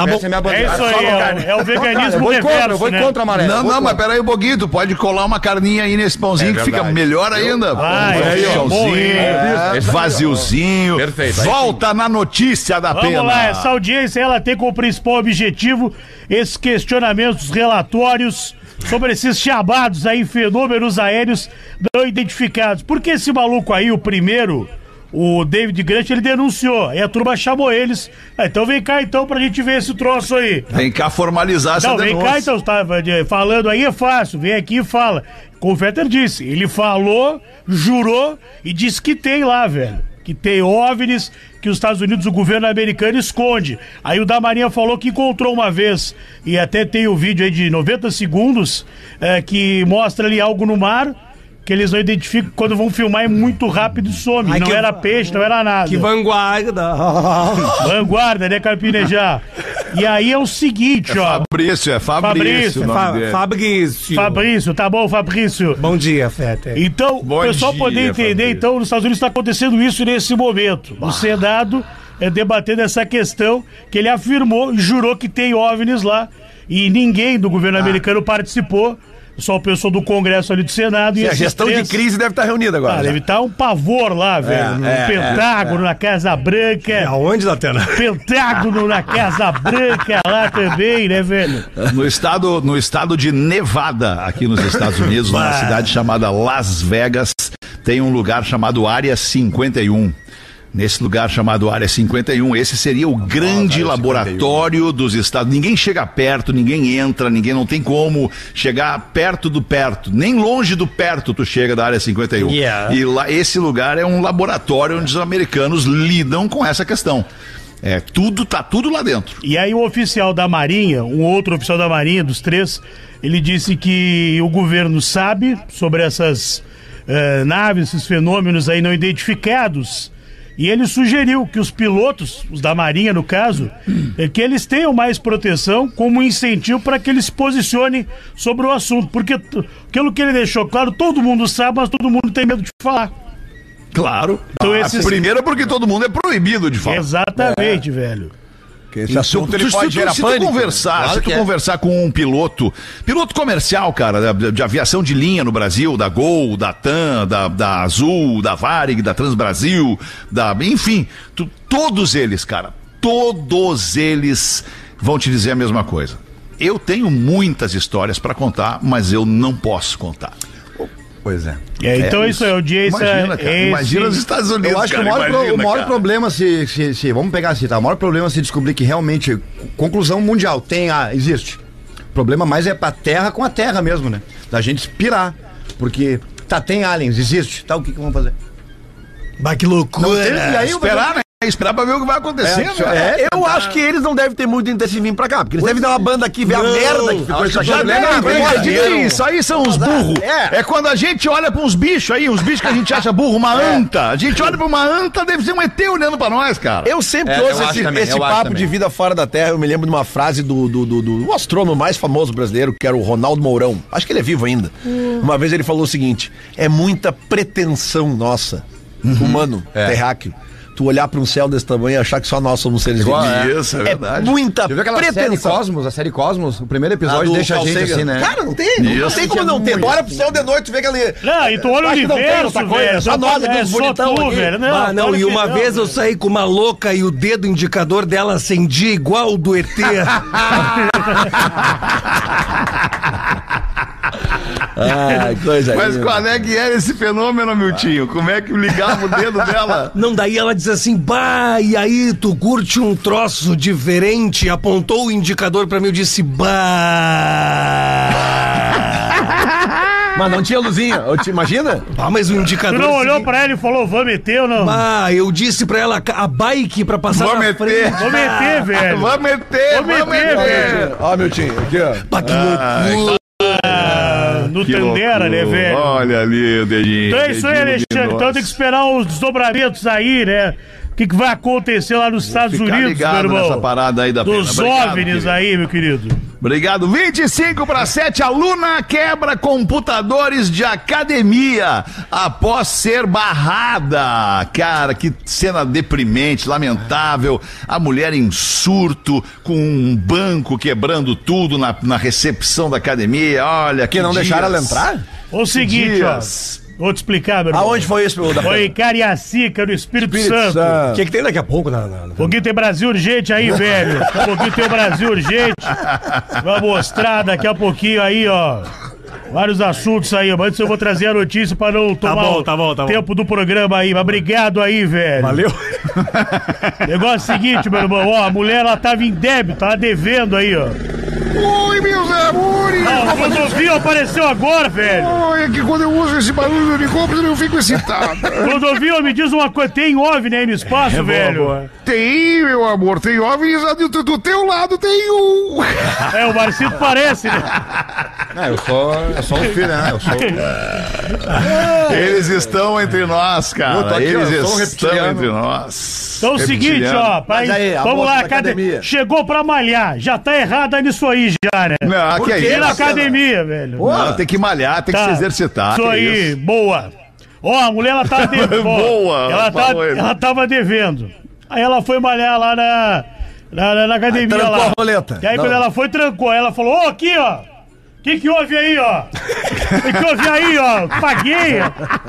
Speaker 6: Tá bom.
Speaker 4: Essa é minha
Speaker 5: É
Speaker 4: bandeira.
Speaker 5: isso aí, é, é o
Speaker 4: Não, cara,
Speaker 5: veganismo
Speaker 4: eu vou contra,
Speaker 5: reverso,
Speaker 4: eu vou
Speaker 5: né?
Speaker 4: contra a maré.
Speaker 2: Não, não, mas
Speaker 4: contra.
Speaker 2: peraí um tu pode colar uma carninha aí nesse pãozinho
Speaker 4: É
Speaker 2: que fica
Speaker 4: verdade.
Speaker 2: melhor ainda. Aí,
Speaker 5: é
Speaker 4: é.
Speaker 2: é, vaziozinho.
Speaker 4: Perfeito,
Speaker 2: Volta na notícia da
Speaker 5: Vamos
Speaker 2: pena.
Speaker 5: lá, essa audiência ela tem como principal objetivo esses questionamentos relatórios sobre esses chamados aí fenômenos aéreos não identificados. Porque esse maluco aí, o primeiro, o David Grant, ele denunciou. Aí a turma chamou eles. Ah, então vem cá então pra gente ver esse troço aí.
Speaker 2: Vem cá formalizar essa
Speaker 5: Não, vem
Speaker 2: denúncia.
Speaker 5: cá então, tá eh, falando aí é fácil, vem aqui e fala. Como o Fetter disse, ele falou, jurou e disse que tem lá, velho. Que tem OVNIs que os Estados Unidos, o governo americano, esconde. Aí o da Marinha falou que encontrou uma vez, e até tem o vídeo aí de 90 segundos, eh, que mostra ali algo no mar, que eles não identificam, quando vão filmar é muito rápido e some.
Speaker 6: Ai,
Speaker 5: não
Speaker 6: que-
Speaker 5: era peixe, não era nada.
Speaker 6: Que vanguarda.
Speaker 5: Vanguarda, né, Carpinejar? E aí é o seguinte, ó.
Speaker 2: Fabrício, é Fabrício,
Speaker 5: Fabrício,
Speaker 2: o
Speaker 6: Fa. Fabrício.
Speaker 5: Fabrício, tá bom, Fabrício?
Speaker 6: Bom dia, Feta.
Speaker 5: Então, o
Speaker 2: Bom
Speaker 5: pessoal
Speaker 2: dia,
Speaker 5: poder entender,
Speaker 2: Fabrício.
Speaker 5: então, nos Estados Unidos está acontecendo isso nesse momento. O Senado é debatendo essa questão que ele afirmou e jurou que tem OVNIs lá. E ninguém do governo
Speaker 2: Ah.
Speaker 5: americano participou. Só o pessoal do Congresso ali do Senado. e
Speaker 3: E a gestão
Speaker 5: três-
Speaker 3: de crise deve estar reunida agora.
Speaker 5: Ah, deve estar um pavor lá, velho. no
Speaker 3: é,
Speaker 5: Pentágono, na Casa Branca.
Speaker 6: Aonde, Datena?
Speaker 5: Pentágono na Casa Branca lá também, né, velho?
Speaker 2: No estado, no estado de Nevada, aqui nos Estados Unidos, numa cidade chamada Las Vegas, tem um lugar chamado Área 51. Nesse lugar chamado Área 51, esse seria o grande laboratório dos Estados. Ninguém chega perto, ninguém entra, ninguém não tem como chegar perto do perto, nem longe do perto tu chega da Área 51.
Speaker 6: Yeah.
Speaker 2: E lá esse lugar é um laboratório onde os americanos lidam com essa questão. É, tudo tá tudo lá dentro.
Speaker 5: E aí o oficial da Marinha, um outro oficial da Marinha, dos três, ele disse que o governo sabe sobre essas eh, naves, esses fenômenos aí não identificados. E ele sugeriu que os pilotos, os da Marinha no caso, eh, que eles tenham mais proteção como incentivo para que eles se posicionem sobre o assunto. Porque aquilo que ele deixou claro, todo mundo sabe, mas todo mundo tem medo de falar.
Speaker 2: Claro.
Speaker 5: Então
Speaker 2: Ah,
Speaker 5: esses-
Speaker 2: Primeiro porque todo mundo é proibido de falar.
Speaker 5: Exatamente, velho.
Speaker 3: Que esse
Speaker 2: Se,
Speaker 3: assunto ele
Speaker 2: se-
Speaker 3: pode
Speaker 2: se-
Speaker 3: gerar
Speaker 2: se tu conversar,
Speaker 4: Claro
Speaker 2: se tu
Speaker 4: é.
Speaker 2: conversar com um piloto, piloto comercial, cara, de, de aviação de linha no Brasil, da Gol, da TAM, da, da Azul, da Varig, da Transbrasil, da, enfim, tu- todos eles, cara, todos eles vão te dizer a mesma coisa. Eu tenho muitas histórias pra contar, mas eu não posso contar.
Speaker 3: Pois é.
Speaker 5: É, então isso é audiência.
Speaker 2: Imagina, cara.
Speaker 5: esse-
Speaker 2: Imagina os Estados Unidos.
Speaker 4: Eu acho que o
Speaker 2: cara,
Speaker 4: maior, pro-
Speaker 2: imagina,
Speaker 4: o maior
Speaker 2: cara.
Speaker 4: problema se, se, se- Vamos pegar assim, tá? O maior problema é se descobrir que realmente. Conclusão mundial, tem, ah, existe. O problema mais é pra terra com a terra mesmo, né? Da gente pirar. porque tá, tem aliens, existe, tá, o que que vão fazer?
Speaker 6: Bah, que
Speaker 4: Não
Speaker 6: loucura.
Speaker 4: tem, e aí o
Speaker 2: Esperar, né? Esperar pra ver o que vai acontecer, né?
Speaker 3: É, eu acho que eles não devem ter muito interesse em vir pra cá, porque eles devem dar uma banda aqui, ver a
Speaker 6: Não,
Speaker 3: merda que ficou essa
Speaker 2: Já. Isso aí são os burros.
Speaker 3: É.
Speaker 2: É. quando a gente olha pra uns bichos aí, uns bichos que a gente acha burro, uma anta. A gente olha pra uma anta, deve ser um ET olhando pra nós, cara.
Speaker 3: Eu sempre
Speaker 4: É,
Speaker 3: ouço esse,
Speaker 4: também,
Speaker 3: esse papo de vida fora da Terra, eu me lembro de uma frase do, do, do, do- do astrônomo mais famoso brasileiro, que era o Ronaldo Mourão. Acho que ele é vivo ainda. Uma vez ele falou o seguinte: é muita pretensão nossa, humano, terráqueo. Tu olhar pra um céu desse tamanho e achar que só nós somos seres vivos.
Speaker 4: é.
Speaker 2: Isso, é
Speaker 3: É
Speaker 2: verdade.
Speaker 3: muita
Speaker 4: viu aquela série
Speaker 3: pretensão.
Speaker 4: Cosmos, a série Cosmos? O primeiro episódio deixa a gente
Speaker 3: Sagan.
Speaker 4: assim, né?
Speaker 3: Cara, não tem, não
Speaker 2: Isso.
Speaker 3: tem como não ter. Olha pro céu de noite, tu vê aquele.
Speaker 5: Não, e tu olha o
Speaker 3: que não
Speaker 5: universo,
Speaker 3: outra coisa,
Speaker 5: velho.
Speaker 3: é só nós aqui,
Speaker 5: é
Speaker 3: os bonitão
Speaker 5: tu,
Speaker 3: aqui.
Speaker 5: velho. Não,
Speaker 6: ah, não, e
Speaker 5: que
Speaker 6: uma
Speaker 5: não,
Speaker 6: vez eu saí com uma louca e o dedo indicador dela acendia igual o do ET.
Speaker 3: Ah, coisa
Speaker 2: Mas
Speaker 3: linda.
Speaker 2: qual é que era esse fenômeno, Miltinho? Como é que ligava o dedo dela?
Speaker 6: Não, daí ela diz assim, bah, e aí tu curte um troço diferente? Apontou o indicador pra mim e disse, bah.
Speaker 3: Mas não tinha luzinha, eu te imagina?
Speaker 6: Ah, mas o
Speaker 5: Tu
Speaker 6: indicador...
Speaker 5: não olhou
Speaker 6: seguinte-
Speaker 5: pra ele e falou, vamos meter ou não?
Speaker 6: Ah, eu disse pra ela a bike pra passar
Speaker 2: Vou
Speaker 6: na
Speaker 2: meter.
Speaker 6: frente.
Speaker 5: Vou meter, velho.
Speaker 2: Vamos meter,
Speaker 5: Vou meter,
Speaker 2: meter.
Speaker 5: velho.
Speaker 3: Ó, meu tio, aqui, ó.
Speaker 6: Bah, que loucura.
Speaker 5: No Tandera, né, velho?
Speaker 2: Olha ali o dedinho.
Speaker 5: Então é isso aí, Alexandre. Então tem que esperar os desdobramentos aí, né? O que, que vai acontecer lá nos Estados
Speaker 2: Ficar
Speaker 5: Unidos,
Speaker 2: ligado
Speaker 5: meu irmão?
Speaker 2: nessa parada aí da
Speaker 5: Dos
Speaker 2: pena. Obrigado,
Speaker 5: OVNIs
Speaker 2: querido.
Speaker 5: aí, meu querido.
Speaker 2: Obrigado. 25 para 7. Aluna quebra computadores de academia após ser barrada. Cara, que cena deprimente, lamentável. A mulher em surto, com um banco quebrando tudo na, na recepção da academia. Olha, que
Speaker 3: Que não deixaram ela
Speaker 2: dias.
Speaker 3: entrar?
Speaker 5: O seguinte,
Speaker 2: dias.
Speaker 5: ó. Vou te explicar, meu irmão.
Speaker 3: Aonde foi isso, meu da
Speaker 5: Foi em Cariacica, no Espírito,
Speaker 3: Espírito
Speaker 5: Santo.
Speaker 6: O que, que tem daqui a pouco na... na-
Speaker 5: Um pouquinho tem Brasil urgente aí, velho. Pouquinho tem o Brasil urgente. Vai mostrar daqui a pouquinho aí, ó. Vários assuntos aí, mas antes eu vou trazer a notícia pra não tomar
Speaker 6: bom,
Speaker 5: o
Speaker 6: tá bom, tá bom.
Speaker 5: tempo do programa aí. Mas obrigado aí, velho.
Speaker 6: Valeu.
Speaker 5: Negócio é o seguinte, meu irmão, ó, a mulher ela tava em débito, tava devendo aí, ó.
Speaker 2: Oi, meus amores.
Speaker 5: Ah, o Clodovil apareceu agora, velho.
Speaker 2: Olha que quando eu uso esse barulho do helicóptero eu fico excitado.
Speaker 5: Clodovil, me diz uma coisa, tem OVNI aí no espaço, velho?
Speaker 2: Tem, meu amor, tem OVNIs do, do, do teu lado, tem um.
Speaker 5: É, o Marcito parece, né?
Speaker 4: Ah, eu sou, eu sou um filho, né? Eu sou.
Speaker 2: Eles estão entre nós, cara.
Speaker 4: Eu tô aqui,
Speaker 2: Eles
Speaker 4: ó, eu sou
Speaker 2: estão entre nós.
Speaker 5: Então é o seguinte, ó, pra,
Speaker 3: aí,
Speaker 5: vamos lá, academia.
Speaker 3: academia.
Speaker 5: Chegou pra malhar, já tá errada nisso aí já, né?
Speaker 2: Não, que é isso?
Speaker 5: na academia, velho.
Speaker 2: Não, tem que malhar, tem que
Speaker 5: Tá.
Speaker 2: se exercitar.
Speaker 5: Isso
Speaker 2: que é
Speaker 5: aí,
Speaker 2: isso.
Speaker 5: boa. Ó, a mulher, ela tava devendo.
Speaker 2: Boa,
Speaker 5: ela, tá, ela tava devendo. Aí ela foi malhar lá na, na, na- academia
Speaker 3: trancou
Speaker 5: lá.
Speaker 3: a roleta.
Speaker 5: E aí
Speaker 3: Não.
Speaker 5: quando ela foi, trancou. Aí ela falou, ô, aqui, ó. O que, que houve aí, ó? O que, que houve aí, ó? Paguei.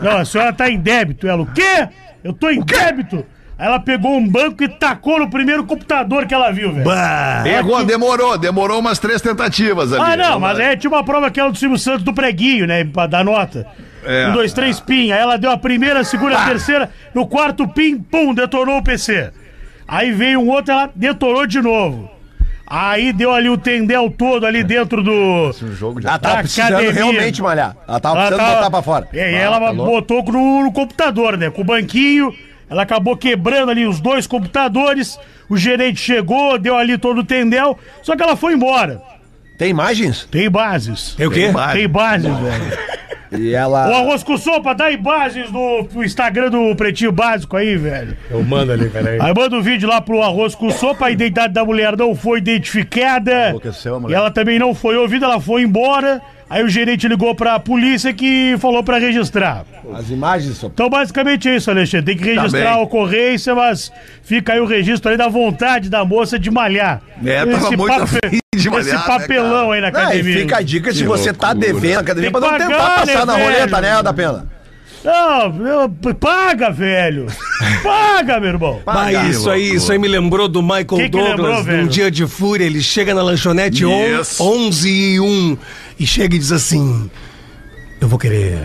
Speaker 5: Não, a senhora tá em débito. Ela, o quê? Eu tô em débito. Aí ela pegou um banco e tacou no primeiro computador que ela viu, velho.
Speaker 2: Errou, demorou, demorou umas três tentativas ali.
Speaker 5: Ah, não, mas aí tinha uma prova que era do Silvio Santos do preguinho, né? Pra dar nota.
Speaker 2: É.
Speaker 5: Um, dois, três, pin. Aí ela deu a primeira, a segunda, a terceira. No quarto pin, pum, detonou o PC. Aí veio um outro, ela detonou de novo. Aí deu ali o tendel todo ali dentro do.
Speaker 4: jogo de
Speaker 3: Ela tava precisando
Speaker 5: Academia.
Speaker 3: realmente malhar. Ela tava
Speaker 5: Ela
Speaker 3: precisando
Speaker 5: tava-
Speaker 3: botar pra fora.
Speaker 5: É, e ela botou no, no computador, né? Com o banquinho. Ela acabou quebrando ali os dois computadores. O gerente chegou, deu ali todo o tendel. Só que ela foi embora.
Speaker 3: Tem imagens?
Speaker 5: Tem bases.
Speaker 6: Tem o quê?
Speaker 5: Tem bases, velho.
Speaker 3: E
Speaker 5: O
Speaker 3: ela.
Speaker 5: arroz com sopa, dá imagens no, no Instagram do Pretinho Básico aí, velho.
Speaker 6: Eu mando ali, peraí.
Speaker 5: Aí manda o vídeo lá pro arroz com sopa, a identidade da mulher não foi identificada.
Speaker 4: Enlouqueceu a mulher.
Speaker 5: E ela também não foi ouvida, ela foi embora. Aí o gerente ligou pra polícia que falou pra registrar.
Speaker 3: As imagens só.
Speaker 5: Então, basicamente é isso, Alexandre. Tem que registrar
Speaker 2: bem.
Speaker 5: a ocorrência, mas fica aí o registro aí da vontade da moça de malhar.
Speaker 2: É, tava muito afim de malhar,
Speaker 5: Esse
Speaker 2: né,
Speaker 5: papelão
Speaker 2: cara?
Speaker 5: aí na
Speaker 3: Não, e
Speaker 5: academia.
Speaker 3: fica a dica se
Speaker 2: Que
Speaker 3: você tá
Speaker 2: loucura.
Speaker 3: devendo a academia
Speaker 5: Tem
Speaker 3: pra
Speaker 5: que
Speaker 3: não tentar
Speaker 5: pagar,
Speaker 3: passar
Speaker 5: né,
Speaker 3: na roleta,
Speaker 5: velho?
Speaker 3: né, da pena?
Speaker 5: Não, eu- paga, velho. Paga, meu irmão.
Speaker 6: Mas isso aí, isso aí me lembrou do Michael
Speaker 5: Que que
Speaker 6: Douglas,
Speaker 5: lembrou,
Speaker 6: num dia de fúria. Ele chega na lanchonete on,
Speaker 2: Isso.
Speaker 6: 11 e 1 e chega e diz assim: Eu vou querer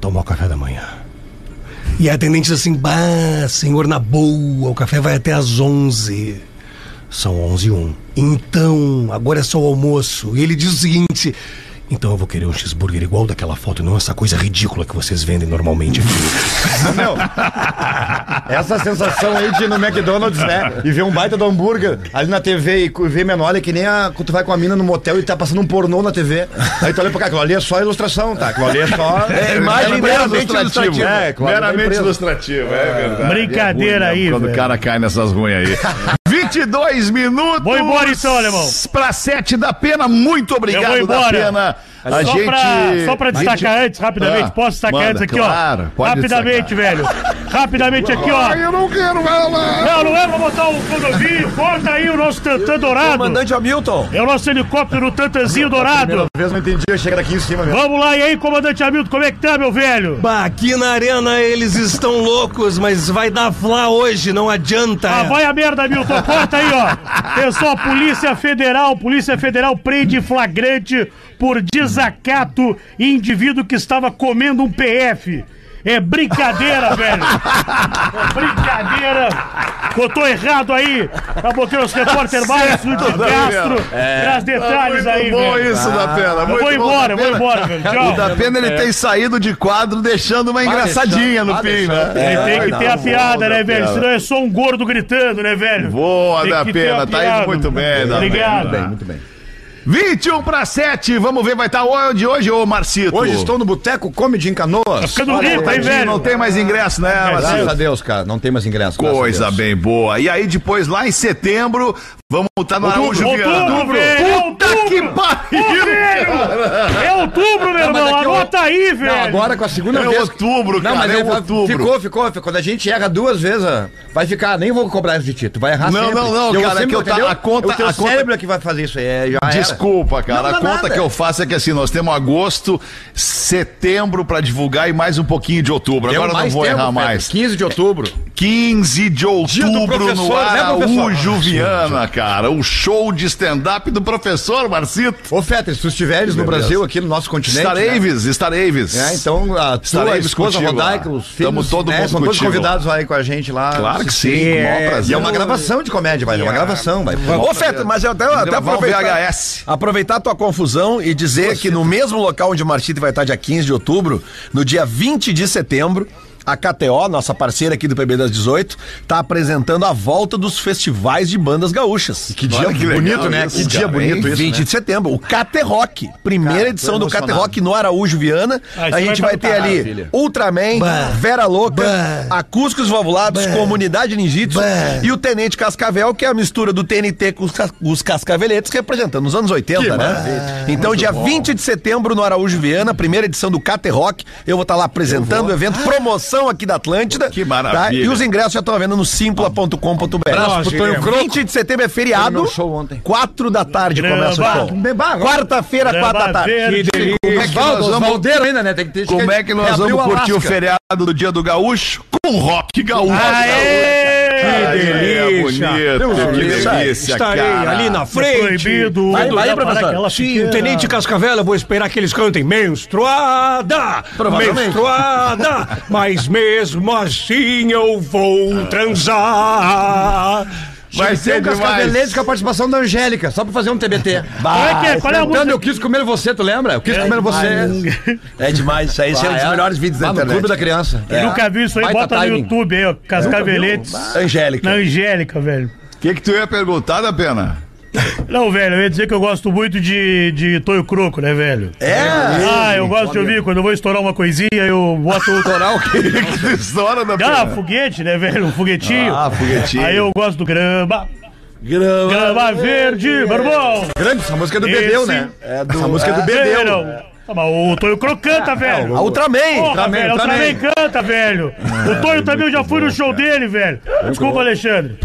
Speaker 6: tomar o café da manhã. E a atendente diz assim: Bah, senhor, na boa, o café vai até às 11. São 11 e 1. Então, agora é só o almoço. E ele diz o seguinte: Então eu vou querer um cheeseburger igual daquela foto, e não essa coisa ridícula que vocês vendem normalmente aqui.
Speaker 4: Meu, essa sensação aí de ir no McDonald's, né? E ver um baita do hambúrguer ali na TV e ver menor é que nem a, quando tu vai com a mina no motel e tá passando um pornô na TV. Aí tu olha pra cá, aquilo ali é só ilustração, tá? Aquilo ali é só.
Speaker 3: É, imagem meramente ilustrativa.
Speaker 4: É,
Speaker 2: Meramente
Speaker 4: empresa.
Speaker 2: ilustrativo, é verdade.
Speaker 5: Brincadeira
Speaker 2: É ruim,
Speaker 5: aí,
Speaker 2: né, Quando
Speaker 5: velho.
Speaker 2: o cara cai nessas ruins aí. 22 minutos.
Speaker 5: Vou embora então, alemão.
Speaker 2: Pra 7 da pena. Muito obrigado,
Speaker 5: Eu vou embora.
Speaker 2: da pena. A
Speaker 5: só,
Speaker 2: gente.
Speaker 5: pra, só pra destacar
Speaker 2: gente-
Speaker 5: antes, rapidamente,
Speaker 2: Ah,
Speaker 5: posso destacar
Speaker 2: manda,
Speaker 5: antes aqui,
Speaker 2: claro,
Speaker 5: ó.
Speaker 2: pode
Speaker 5: Rapidamente, velho. Rapidamente aqui, ó.
Speaker 2: Ai, eu não quero falar.
Speaker 5: Não, não é pra botar o condomínio. Corta aí o nosso tantã dourado.
Speaker 3: Comandante Hamilton.
Speaker 5: É o nosso helicóptero Tantanzinho dourado.
Speaker 4: Primeira vez não entendi, eu cheguei aqui em cima mesmo.
Speaker 5: Vamos lá, e aí, comandante Hamilton, como é que tá, meu velho?
Speaker 6: Bah, aqui na arena eles estão loucos, mas vai dar flá hoje, não adianta.
Speaker 5: Ah, vai a merda, Milton. Corta aí, ó. Pessoal, Polícia Federal, Polícia Federal prende flagrante por desacato indivíduo que estava comendo um PF. É brincadeira, velho. É brincadeira. Botou errado aí. Tá botando os repórter mais, Lúcio Castro. Traz detalhes
Speaker 2: Muito
Speaker 5: aí,
Speaker 2: bom
Speaker 5: velho.
Speaker 2: isso, da pena.
Speaker 5: Eu
Speaker 2: muito
Speaker 5: vou
Speaker 2: bom,
Speaker 5: embora, eu vou embora, velho. Tchau.
Speaker 2: O da pena ele tem saído de quadro deixando uma engraçadinha no fim, né?
Speaker 5: Ele tem que
Speaker 2: Não,
Speaker 5: ter a piada,
Speaker 2: da
Speaker 5: né, velho? Senão é só um gordo gritando, né, velho?
Speaker 2: Boa, da pena. Tá indo muito bem, da
Speaker 5: Obrigado.
Speaker 2: pena.
Speaker 4: Muito bem.
Speaker 2: 21 para 7. Vamos ver, vai estar onde hoje, ô Marcito?
Speaker 4: Hoje estou no Boteco Comedy em Canoas.
Speaker 5: Ficando
Speaker 4: Olha,
Speaker 5: rico, hein,
Speaker 2: Tadinho,
Speaker 5: velho?
Speaker 2: Não tem mais ingresso, né,
Speaker 4: Graças
Speaker 2: Marcito?
Speaker 4: a Deus, cara. Não tem mais ingresso. graças a
Speaker 2: Coisa
Speaker 4: Deus.
Speaker 2: bem boa. E aí depois, lá em setembro, vamos estar no Araújo
Speaker 5: Outubro,
Speaker 2: Viana.
Speaker 5: velho,
Speaker 2: Puta
Speaker 5: outubro.
Speaker 2: que pariu!
Speaker 5: É outubro, meu
Speaker 4: Não,
Speaker 5: irmão!
Speaker 4: é
Speaker 5: Anota aí, velho!
Speaker 4: Não, agora com a segunda
Speaker 2: É
Speaker 4: vez.
Speaker 2: outubro,
Speaker 4: Não,
Speaker 2: cara,
Speaker 4: mas
Speaker 2: é
Speaker 4: aí
Speaker 2: outubro.
Speaker 4: Ficou, ficou, ficou. Quando a gente erra duas vezes, vai ficar. Nem vou cobrar isso de ti. Tu vai errar
Speaker 2: Não,
Speaker 4: sempre.
Speaker 2: não, não,
Speaker 4: eu
Speaker 2: cara, é
Speaker 4: sempre,
Speaker 2: que eu tá- a conta-
Speaker 4: O teu
Speaker 2: a conta-
Speaker 4: cérebro é que vai fazer isso aí. É, já era.
Speaker 2: Desculpa, cara.
Speaker 3: Não
Speaker 2: a
Speaker 3: dá
Speaker 2: conta
Speaker 3: nada.
Speaker 2: que eu faço é que assim, nós temos agosto, setembro pra divulgar e mais um pouquinho de outubro.
Speaker 4: Deu
Speaker 2: Agora eu não vou
Speaker 4: tempo,
Speaker 2: errar
Speaker 4: Pedro.
Speaker 2: mais.
Speaker 4: 15 de outubro.
Speaker 2: 15 de outubro no
Speaker 4: né,
Speaker 2: Araújo
Speaker 4: professor?
Speaker 2: Viana, cara. O show de stand-up do professor Marcito.
Speaker 4: Ô, Fetter, se tu estiveres no. Brasil, aqui no nosso continente. né?
Speaker 2: Estareves, Estareves.
Speaker 4: É, então a tua
Speaker 2: Estaremos
Speaker 4: esposa
Speaker 2: contigo
Speaker 4: Rodaica, os filhos,
Speaker 2: Tamo todo
Speaker 4: né,
Speaker 2: mundo
Speaker 4: são todos convidados aí com a gente lá.
Speaker 2: Claro que sim,
Speaker 4: assistir.
Speaker 2: com o maior
Speaker 4: É,
Speaker 2: prazer.
Speaker 4: E é uma gravação de comédia, vai. É uma gravação, vai.
Speaker 3: Ô, Feta, mas eu até, até
Speaker 2: um
Speaker 3: aproveitar,
Speaker 2: VHS.
Speaker 3: Aproveitar a tua confusão e dizer que no mesmo local onde o Marchito vai estar dia 15 de outubro, no dia 20 de setembro, a KTO, nossa parceira aqui do PB das 18, tá apresentando a volta dos festivais de bandas gaúchas.
Speaker 4: Que dia
Speaker 2: Olha que legal
Speaker 4: bonito, né?
Speaker 2: isso,
Speaker 4: Que dia
Speaker 2: cara,
Speaker 4: bonito
Speaker 2: hein?
Speaker 4: isso,
Speaker 3: 20
Speaker 4: né?
Speaker 3: de setembro, o KT Rock, primeira
Speaker 4: Cara,
Speaker 3: edição do KT. Rock no Araújo Viana.
Speaker 5: Ah,
Speaker 3: a gente
Speaker 5: vai
Speaker 3: vai
Speaker 5: tá
Speaker 3: ter
Speaker 5: do
Speaker 3: ali
Speaker 4: maravilha.
Speaker 3: Ultraman,
Speaker 6: Bah.
Speaker 3: Vera Louca,
Speaker 6: Bah.
Speaker 3: Acústicos Valvulados, Comunidade Ninjitsu
Speaker 6: Bah.
Speaker 3: e o Tenente Cascavel, que é a mistura do TNT com os, cas- os Cascaveletes, representando os anos 80, né? Então, dia 20 de setembro no Araújo Viana, primeira edição do KT Rock. Eu vou estar lá apresentando o evento, promoção aqui da Atlântida.
Speaker 2: Que maravilha.
Speaker 3: E os ingressos já estão à venda no simpla.com.br.
Speaker 4: Abraço pro Tonho Croco.
Speaker 3: 20 de setembro é feriado.
Speaker 4: Show ontem.
Speaker 3: 4 da tarde começa o
Speaker 5: Gramba.
Speaker 3: show. Quarta-feira,
Speaker 5: Grama
Speaker 3: 4 da tarde.
Speaker 2: Como é que nós
Speaker 4: Osvaldo,
Speaker 2: vamos,
Speaker 4: Osvaldeiro ainda, né? Tem que
Speaker 2: como é que nós vamos curtir o feriado do Dia do Gaúcho? Com rock gaúcho.
Speaker 5: Aê!
Speaker 2: Aí, é
Speaker 6: delícia.
Speaker 2: bonito, que delícia,
Speaker 6: Estarei
Speaker 2: cara.
Speaker 6: ali na frente.
Speaker 5: Proibido.
Speaker 3: Vai, vai, professor.
Speaker 6: Sim,
Speaker 5: pequena-
Speaker 6: Tenente Cascavel, eu vou esperar que eles cantem menstruada! Menstruada! Mas mesmo assim eu vou transar!
Speaker 2: Vai ser
Speaker 4: um Cascaveletes
Speaker 2: demais.
Speaker 4: com a participação da Angélica, só pra fazer um TBT.
Speaker 5: Qual é que é? Qual é a música?
Speaker 4: Eu Quis Comer Você, tu lembra? Eu Quis Comer Você.
Speaker 3: É demais, isso aí esse é um dos melhores vídeos da
Speaker 4: Lá no
Speaker 3: internet.
Speaker 4: Clube da Criança.
Speaker 5: Eu Nunca vi isso aí,
Speaker 4: Baita
Speaker 5: bota no
Speaker 4: timing.
Speaker 5: YouTube aí, ó. Cascaveletes.
Speaker 3: Angélica.
Speaker 5: Na Angélica, velho.
Speaker 2: O que, que tu ia perguntar, da pena?
Speaker 5: Não, velho, eu ia dizer que eu gosto muito de, de Tonho Croco, né, velho?
Speaker 3: É?
Speaker 5: Ah, eu gosto de ouvir. Quando eu vou estourar uma coisinha, eu boto.
Speaker 2: Estourar o quê? que estoura da
Speaker 5: Ah, foguete, né, velho? Um foguetinho.
Speaker 2: Ah, foguetinho.
Speaker 5: Aí eu gosto do grama. Grama, verde, meu irmão.
Speaker 4: Grande, essa música é do
Speaker 5: Esse-
Speaker 4: Bebeu, né?
Speaker 3: É do...
Speaker 4: Essa música é do
Speaker 5: Bebeu.
Speaker 4: Bebeu.
Speaker 5: Ah, mas o Tonho Croco canta, velho.
Speaker 3: A Ultraman.
Speaker 5: Porra,
Speaker 4: Ultraman,
Speaker 5: velho, o
Speaker 4: Ultraman.
Speaker 5: Ultraman canta, velho. o Tonho também, eu já fui no show dele, velho. Desculpa, Alexandre.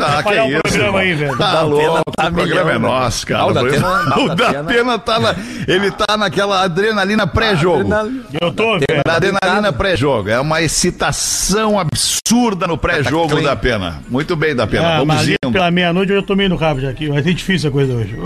Speaker 2: Ah, que
Speaker 5: o
Speaker 2: isso,
Speaker 5: programa aí, velho.
Speaker 2: Tá louco,
Speaker 3: tá
Speaker 2: o programa é
Speaker 3: né?
Speaker 2: nosso, cara.
Speaker 4: Ah, o da Atena-
Speaker 2: o tá na, ele tá naquela adrenalina pré-jogo.
Speaker 5: Eu tô, velho.
Speaker 2: Da adrenalina pré-jogo. É uma excitação absurda no pré-jogo da pena. Muito bem, da pena.
Speaker 5: Ah,
Speaker 2: Vamos indo.
Speaker 5: pela meia-noite eu já tomei no rabo já aqui. Vai ser difícil a coisa hoje.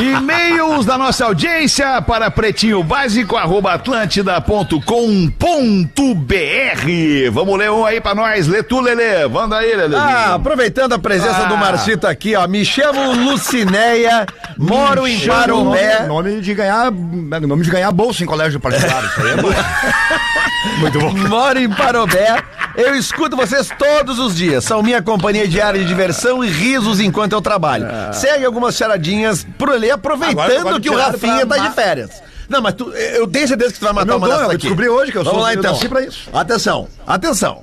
Speaker 2: E-mails da nossa audiência para pretinho básico, arroba atlântida.com.br. Vamos ler um aí pra nós. Lê tu, Lelê. Manda aí, Lelê.
Speaker 3: Ah, aproveitando a presença
Speaker 2: Ah.
Speaker 3: do Marcito aqui, ó. Me chamo Lucinéia, moro em Parobé.
Speaker 4: Nome, nome de ganhar, nome de ganhar bolsa em colégio particular. Isso aí é bom.
Speaker 3: Moro em Parobé. Eu escuto vocês todos os dias. São minha companhia diária de diversão e risos enquanto eu trabalho. Segue algumas charadinhas
Speaker 4: Agora tu
Speaker 3: aproveitando que o Rafinha tá de férias. Não, mas tu, eu tenho certeza que tu vai matar
Speaker 4: meu
Speaker 3: uma dessas
Speaker 4: eu
Speaker 3: aqui.
Speaker 4: descobri hoje que eu
Speaker 3: Vamos
Speaker 4: sou-
Speaker 3: lá
Speaker 4: eu
Speaker 3: então.
Speaker 4: nasci pra isso.
Speaker 3: Atenção, atenção.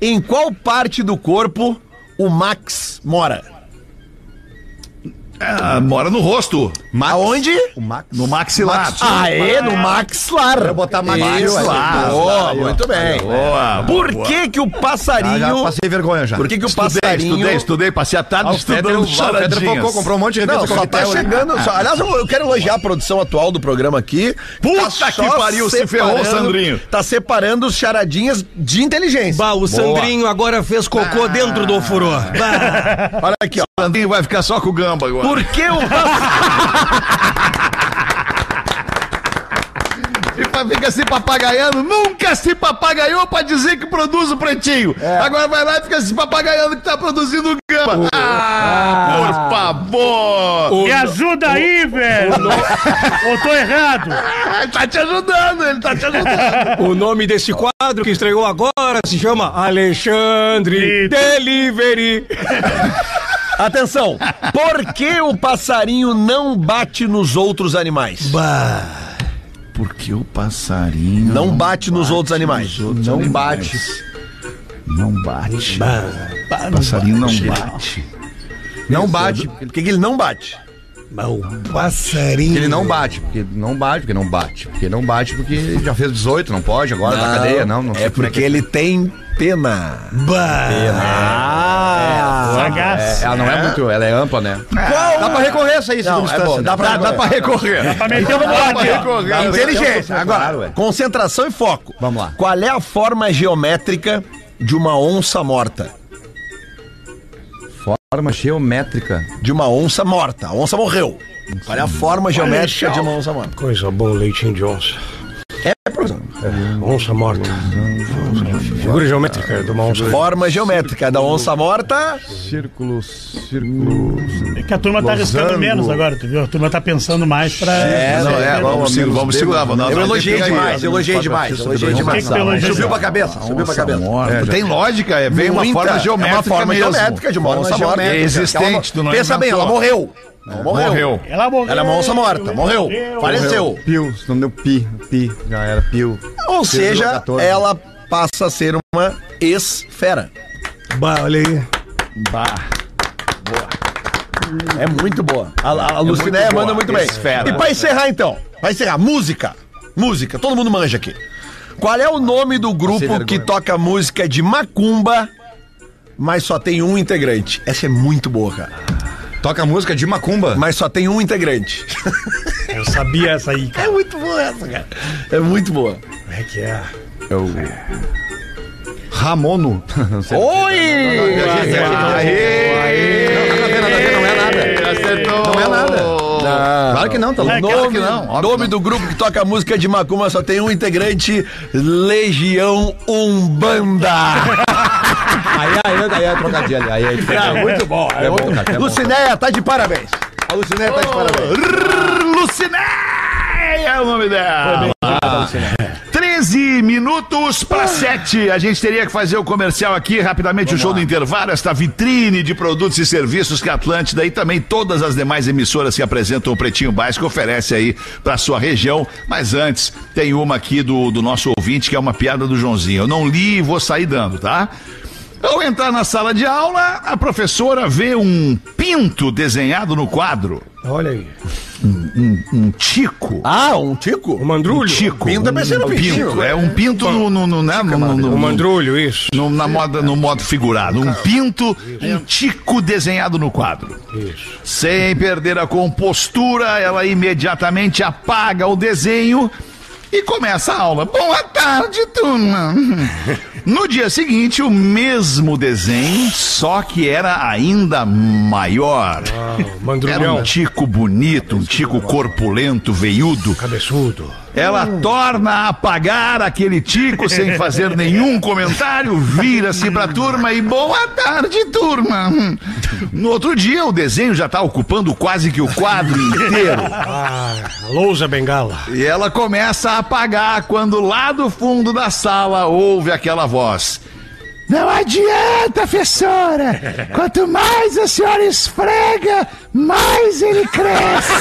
Speaker 3: Em qual parte do corpo o Max mora?
Speaker 2: Ah, mora no rosto.
Speaker 3: Aonde?
Speaker 4: O Max.
Speaker 2: No maxilar.
Speaker 3: Aê, no maxilar.
Speaker 4: Vou botar Max
Speaker 3: Isso, lá.
Speaker 4: aí.
Speaker 3: Boa, muito bem.
Speaker 2: Boa,
Speaker 3: Por
Speaker 2: boa.
Speaker 3: que que o passarinho...
Speaker 4: já passei vergonha já.
Speaker 3: Por que que o
Speaker 2: Estudei,
Speaker 3: passarinho...
Speaker 2: estudei, estudei. Passei a tarde
Speaker 4: Ah, o
Speaker 2: estudando
Speaker 4: o
Speaker 2: charadinhas.
Speaker 4: focou, comprou um monte de
Speaker 3: Não,
Speaker 4: revista
Speaker 3: só tá chegando. só- aliás, eu, eu quero elogiar a produção atual do programa aqui.
Speaker 2: Puta
Speaker 3: Tá
Speaker 2: que pariu, se ferrou, Sandrinho.
Speaker 3: Tá separando os charadinhas de inteligência.
Speaker 6: Bah, o Sandrinho agora fez cocô dentro do ofurô.
Speaker 3: Olha aqui, ó.
Speaker 2: Sandrinho vai ficar só com o gamba agora.
Speaker 3: Por que o passarinho...
Speaker 2: E pra ficar se papagaiando, nunca se papagaiou pra dizer que produz o pretinho. Agora vai lá e fica se papagaiando que tá produzindo o gamba. Ah, por favor.
Speaker 5: Me ajuda aí, velho! Ou tô errado?
Speaker 2: Ah, Ele tá te ajudando, ele tá te ajudando.
Speaker 6: O nome desse quadro que estreou agora se chama Alexandre Delivery.
Speaker 3: Atenção. Por que o passarinho não bate nos outros animais?
Speaker 6: Bah.
Speaker 2: Porque o passarinho
Speaker 3: Não bate nos outros animais.
Speaker 4: Não bate.
Speaker 2: não bate.
Speaker 6: bah.
Speaker 2: O passarinho não bate.
Speaker 4: Não bate.
Speaker 3: Por que, que ele não bate?
Speaker 6: Bah, o passarinho.
Speaker 4: Porque ele não bate, porque não bate, porque não bate. Porque não bate porque já fez 18, não pode agora, tá cadeia, não. não sei
Speaker 3: É
Speaker 4: como
Speaker 3: porque
Speaker 4: que
Speaker 3: ele tem pena.
Speaker 6: Bah.
Speaker 3: Ah!
Speaker 5: Sagaz.
Speaker 4: Ela não é muito, ela é ampla, né?
Speaker 3: Qual?
Speaker 4: Dá pra recorrer essa aí,
Speaker 3: Não, é bom, dá pra,
Speaker 4: Dá pra recorrer.
Speaker 5: Pra meter
Speaker 2: Dá pra
Speaker 5: bote.
Speaker 4: Dá pra
Speaker 3: Inteligência.
Speaker 4: Claro,
Speaker 3: Agora, concentração e foco.
Speaker 4: Vamos lá.
Speaker 3: Qual é a forma geométrica de uma onça morta?
Speaker 4: Forma geométrica.
Speaker 3: De uma onça morta. A onça morreu. Qual é a forma geométrica de uma onça morta?
Speaker 6: Coisa boa, leitinho de onça. Onça morta. Figura geométrica de uma onça.
Speaker 3: Forma geométrica da onça morta.
Speaker 4: Círculo, círculo.
Speaker 5: É que a turma tá arriscando menos agora, tu viu? A turma tá pensando mais pra.
Speaker 3: É,
Speaker 2: Não, é, vamos, se- vamos segurar. Vamos,
Speaker 3: Eu elogiei demais, elogiei demais, elogiei demais. Subiu pra cabeça, subiu pra cabeça.
Speaker 2: Morta. Tem lógica, é, vem uma forma geométrica
Speaker 3: É uma forma geométrica de uma onça morta.
Speaker 2: É existente, tu não
Speaker 3: Pensa bem, ela morreu. Ela morreu.
Speaker 2: Morreu.
Speaker 5: Ela morreu.
Speaker 3: Ela é uma onça morta, morreu. Faleceu.
Speaker 4: Pio, se não deu pi, pi, já era pio.
Speaker 3: Ou seja,
Speaker 4: 14.
Speaker 3: ela passa a ser uma ex-fera.
Speaker 6: Bah, olha aí.
Speaker 3: É muito boa. A, a, a Lucinéia
Speaker 2: muito boa.
Speaker 3: manda muito bem.
Speaker 2: Ex-fera.
Speaker 3: E pra encerrar então, pra encerrar, música. Música, todo mundo manja aqui. Qual é o nome do grupo que toca música de macumba, mas só tem um integrante? Essa é muito boa, cara.
Speaker 4: Toca a música de macumba.
Speaker 3: Mas só tem um integrante.
Speaker 6: Eu sabia essa aí, cara.
Speaker 3: É muito boa essa, cara. É muito boa.
Speaker 6: Como é que é?
Speaker 4: É o. Ramono.
Speaker 3: Oi!
Speaker 4: Não é nada.
Speaker 2: Acertou.
Speaker 4: Não é nada. Claro que não, tá louco.
Speaker 2: Claro que não. óbvio
Speaker 3: Nome do grupo que toca música de macumba só tem um integrante, Legião Umbanda.
Speaker 4: Aí, aí, aí é trocadilho. Aí é diferente.
Speaker 3: muito bom.
Speaker 4: É bom, cara. É bom.
Speaker 3: Lucinéia, tá de parabéns. A Lucinéia tá de parabéns.
Speaker 2: Lucinéia é o nome dela. 13 minutos para 7. A gente teria que fazer o comercial aqui, rapidamente, o show do intervalo, esta vitrine de produtos e serviços que a Atlântida e também todas as demais emissoras que apresentam o Pretinho Básico oferece aí para sua região. Mas antes, tem uma aqui do, do nosso ouvinte que é uma piada do Joãozinho. Eu não li e vou sair dando, tá? Ao entrar na sala de aula, a professora vê um pinto desenhado no quadro.
Speaker 6: Olha aí.
Speaker 2: Um tico.
Speaker 3: Ah, um tico?
Speaker 6: O mandrulho.
Speaker 2: Um tico.
Speaker 3: Pinto é
Speaker 2: um,
Speaker 3: um
Speaker 2: pinto. É um pinto no, no, no, né, no, no, no-
Speaker 6: O mandrulho, isso.
Speaker 2: no- na moda, no modo figurado. Um pinto, um tico desenhado no quadro.
Speaker 6: Isso.
Speaker 2: Sem perder a compostura, ela imediatamente apaga o desenho e começa a aula. Boa tarde, turma. No dia seguinte, o mesmo desenho, só que era ainda maior.
Speaker 6: O
Speaker 2: Era um tico bonito, um tico corpulento, veiudo.
Speaker 6: Cabeçudo.
Speaker 2: Ela torna a apagar aquele tico sem fazer nenhum comentário, vira-se pra turma e boa tarde, turma. Hum. No outro dia, o desenho já tá ocupando quase que o quadro inteiro.
Speaker 6: Lousa Bengala.
Speaker 2: E ela começa a apagar quando lá do fundo da sala ouve aquela voz. Não adianta, professora! Quanto mais a senhora esfrega, mais ele cresce!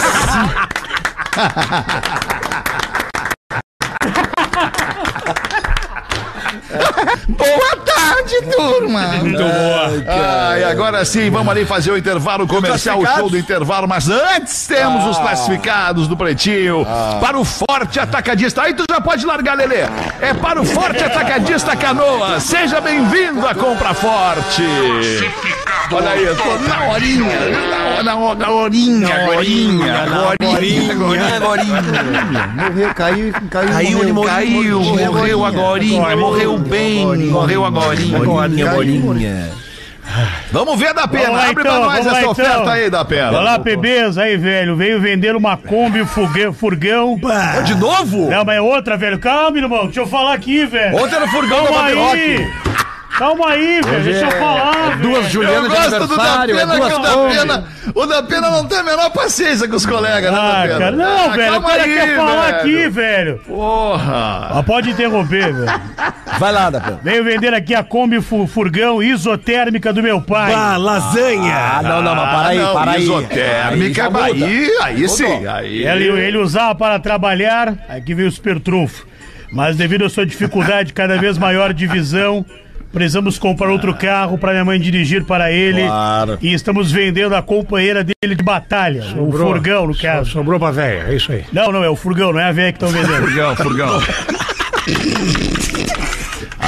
Speaker 2: Boa tarde, turma! Muito boa! Ai, agora sim, vamos ali fazer o intervalo comercial, o show do intervalo, mas antes temos os classificados do Pretinho para o Forte Atacadista. Aí tu já pode largar, Lelê. É para o Forte Atacadista Canoa. Seja bem-vindo à Compra Forte. Olha aí, eu tô na horinha, na, na, na horinha, horinha, horinha, horinha.
Speaker 4: Morreu, caiu, caiu.
Speaker 2: Caiu, morreu, caiu, morreu agorinha, morreu bem, morreu agorinha.
Speaker 4: Agorinha.
Speaker 2: Vamos ver da pena,
Speaker 5: Vamos lá,
Speaker 2: abre
Speaker 5: então,
Speaker 2: pra nós
Speaker 5: vamos lá,
Speaker 2: essa oferta
Speaker 5: então.
Speaker 2: aí da pena.
Speaker 5: Olá, PBs aí, velho. Veio vender uma Kombi furgão. furgão.
Speaker 3: De novo?
Speaker 5: Não, mas é outra, velho. Calma, irmão. Deixa eu falar aqui, velho.
Speaker 3: Ontem era o furgão da
Speaker 5: Calma
Speaker 3: Bob
Speaker 5: aí. Calma aí, velho. Deixa eu falar,
Speaker 4: Duas
Speaker 5: velho.
Speaker 4: Julianas de
Speaker 2: Eu gosto do da
Speaker 4: aniversário, é
Speaker 2: pena,
Speaker 4: duas
Speaker 2: que o da pena, o da pena não tem a menor paciência com os colegas, né,
Speaker 5: Ah,
Speaker 2: da pena?
Speaker 5: cara. Não,
Speaker 2: Ah,
Speaker 5: velho. O
Speaker 2: calma
Speaker 5: cara
Speaker 2: aí,
Speaker 5: quer falar
Speaker 2: velho.
Speaker 5: aqui, velho.
Speaker 2: Porra.
Speaker 5: Ah, pode interromper, velho.
Speaker 4: Vai lá, da pena.
Speaker 5: Veio vender aqui a Kombi fu- furgão isotérmica do meu pai.
Speaker 6: Ah, lasanha.
Speaker 4: Ah, não, não, mas para aí,
Speaker 2: não,
Speaker 4: para aí.
Speaker 2: Isotérmica,
Speaker 4: muda.
Speaker 2: aí, aí sim. Aí.
Speaker 5: Ele, ele usava para trabalhar, aqui veio o super trunfo. Mas devido à sua dificuldade cada vez maior de visão, precisamos comprar outro carro para minha mãe dirigir para ele.
Speaker 4: Claro.
Speaker 5: E estamos vendendo a companheira dele de batalha, o furgão, no caso.
Speaker 6: Sobrou pra velha, é isso aí.
Speaker 5: Não, não, é o furgão, não é a velha que estão vendendo.
Speaker 2: Furgão, furgão.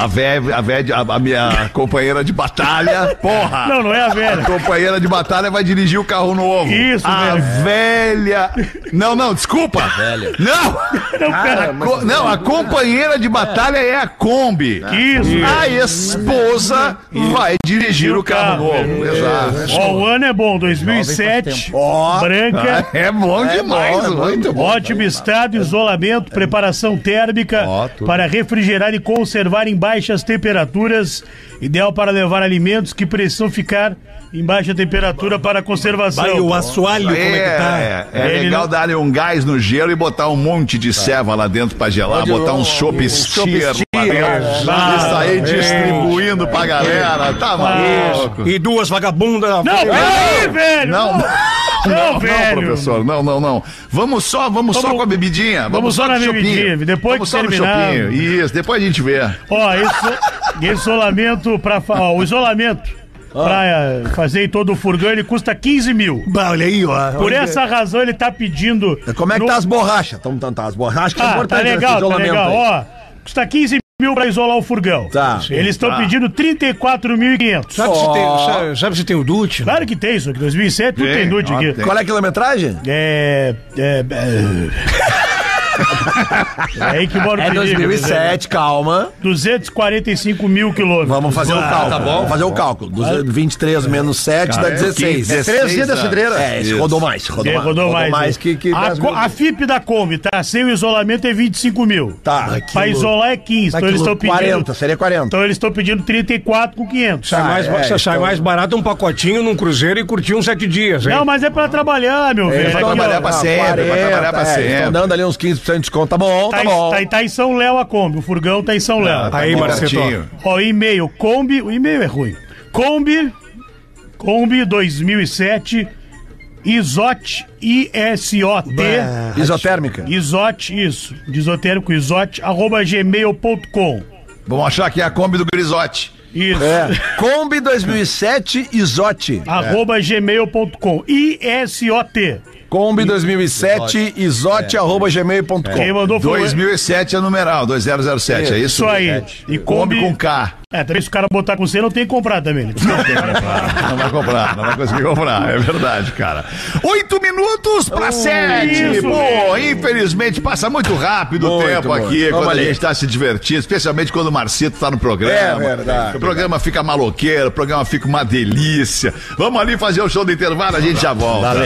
Speaker 2: A véia, a, véia, a, a minha companheira de batalha, porra!
Speaker 5: Não, não é a
Speaker 2: A
Speaker 5: velha.
Speaker 2: companheira de batalha vai dirigir o carro novo.
Speaker 5: Isso,
Speaker 2: a
Speaker 5: velho.
Speaker 2: velha. Não, não, desculpa. velha. Não!
Speaker 5: Não, cara.
Speaker 2: Co- Não, a companheira de batalha é a Kombi.
Speaker 5: Isso.
Speaker 2: A esposa vai dirigir o carro novo. Exato.
Speaker 5: Ó, o ano é bom, 2007, branca.
Speaker 2: É bom demais,
Speaker 3: bom, é
Speaker 2: muito bom.
Speaker 5: Ótimo estado, isolamento, preparação térmica para refrigerar e conservar em baixas temperaturas. Ideal para levar alimentos que precisam ficar em baixa temperatura para conservação.
Speaker 6: Vai o assoalho, como é que tá?
Speaker 2: É, é
Speaker 5: Ele
Speaker 2: legal
Speaker 5: não-
Speaker 2: dar um gás no gelo e botar um monte de ceva lá dentro pra gelar, botar um chopp steer lá dentro.
Speaker 5: Ah,
Speaker 2: aí
Speaker 5: é.
Speaker 2: distribuindo pra galera. Tá maluco.
Speaker 6: E duas vagabundas na
Speaker 5: Não, peraí, velho!
Speaker 2: Não,
Speaker 5: Não,
Speaker 2: não,
Speaker 5: velho!
Speaker 2: professor, não, não, não. Vamos só, vamos, só
Speaker 5: Vamos-
Speaker 2: com a bebidinha.
Speaker 5: vamos só na bebidinha, depois
Speaker 2: vamos
Speaker 5: que
Speaker 2: só
Speaker 5: terminar.
Speaker 2: Isso, depois a gente vê.
Speaker 5: Ó, isso, isolamento para o isolamento para fazer todo o furgão ele custa 15 mil.
Speaker 6: Bah, olha aí, ó.
Speaker 5: Por
Speaker 6: Olha.
Speaker 5: essa razão ele tá pedindo.
Speaker 3: Como é que
Speaker 5: no-
Speaker 3: tá as borrachas? Tão, tão, tá, as borrachas que é
Speaker 5: Ah, tá
Speaker 3: importante nesse
Speaker 5: legal, tá legal.
Speaker 3: aí.
Speaker 5: Ó, custa 15 mil pra isolar o furgão.
Speaker 3: Tá.
Speaker 5: Eles estão pedindo 34.500.
Speaker 6: Sabe, se tem, sabe, sabe se tem o né?
Speaker 5: Claro que tem isso aqui. 2007 tudo
Speaker 2: Tem, ó,
Speaker 5: aqui.
Speaker 3: Qual é a quilometragem?
Speaker 5: É. É. É, é aí que mora o
Speaker 3: É
Speaker 5: perigo,
Speaker 3: 2007, calma.
Speaker 5: 245 mil quilômetros.
Speaker 3: Vamos fazer o cálculo.
Speaker 4: tá bom.
Speaker 3: Vamos fazer o cálculo. 23 menos 7 dá 16.
Speaker 2: é
Speaker 4: 13 dias da
Speaker 2: anos.
Speaker 4: cidreira.
Speaker 3: É, esse rodou mais. Rodou,
Speaker 5: É,
Speaker 3: mais,
Speaker 5: rodou mais.
Speaker 3: que, que
Speaker 5: a,
Speaker 3: 10
Speaker 5: co-
Speaker 3: mil.
Speaker 5: a FIP da Kombi, tá? Sem o isolamento é 25 mil.
Speaker 3: Tá.
Speaker 5: Pra isolar é 15. Então eles estão pedindo.
Speaker 3: 40, seria 40.
Speaker 5: Então eles estão pedindo 34 com 500.
Speaker 6: Sai, mais,
Speaker 3: é,
Speaker 6: sa- sai
Speaker 3: então-
Speaker 6: mais barato um pacotinho num cruzeiro e curtir uns sete dias, hein?
Speaker 5: Não, mas é pra trabalhar, meu velho.
Speaker 2: vai
Speaker 5: Aqui, ó,
Speaker 2: trabalhar pra sempre, vai trabalhar pra
Speaker 3: é,
Speaker 2: sempre.
Speaker 3: Estão dando ali uns 15% de desconto. Tá bom,
Speaker 5: Tá,
Speaker 3: tá
Speaker 5: em-
Speaker 3: bom.
Speaker 5: tá, tá em São Léo a Kombi. O furgão tá em São Léo.
Speaker 2: Tá
Speaker 6: Aí,
Speaker 2: pertinho.
Speaker 5: Ó, e-mail, Kombi, o e-mail é ruim. Kombi, Kombi 2007, Isote, I-S-O-T,
Speaker 3: Isotérmica.
Speaker 5: Isote, isso, de esotérico, isote, arroba gmail.com.
Speaker 2: Vamos achar que é a Kombi do Grisote.
Speaker 5: Isso,
Speaker 3: É. Kombi 2007 Isote.
Speaker 5: arroba gmail.com, I-S-O-T.
Speaker 3: Kombi 2007 Isote arroba gmail.com.
Speaker 5: Quem mandou foi...
Speaker 2: 2007 é numeral, 2007, é isso?
Speaker 5: Isso aí. E
Speaker 2: Kombi
Speaker 5: Kombi...
Speaker 2: com K.
Speaker 5: É, também se o cara botar com C, não tem que comprar também. né?
Speaker 2: Não tem que comprar, não vai comprar, não vai conseguir comprar, é verdade, cara. Oito minutos pra sete.
Speaker 5: isso,
Speaker 2: Pô, infelizmente passa muito rápido o
Speaker 3: Muito,
Speaker 2: tempo
Speaker 3: muito.
Speaker 2: aqui
Speaker 3: Vamos
Speaker 2: quando
Speaker 3: ali.
Speaker 2: a gente tá se divertindo, especialmente quando o Marcito tá no programa.
Speaker 3: É verdade.
Speaker 2: O programa fica maloqueiro, o programa fica uma delícia. Vamos ali fazer o show do intervalo, a gente já volta.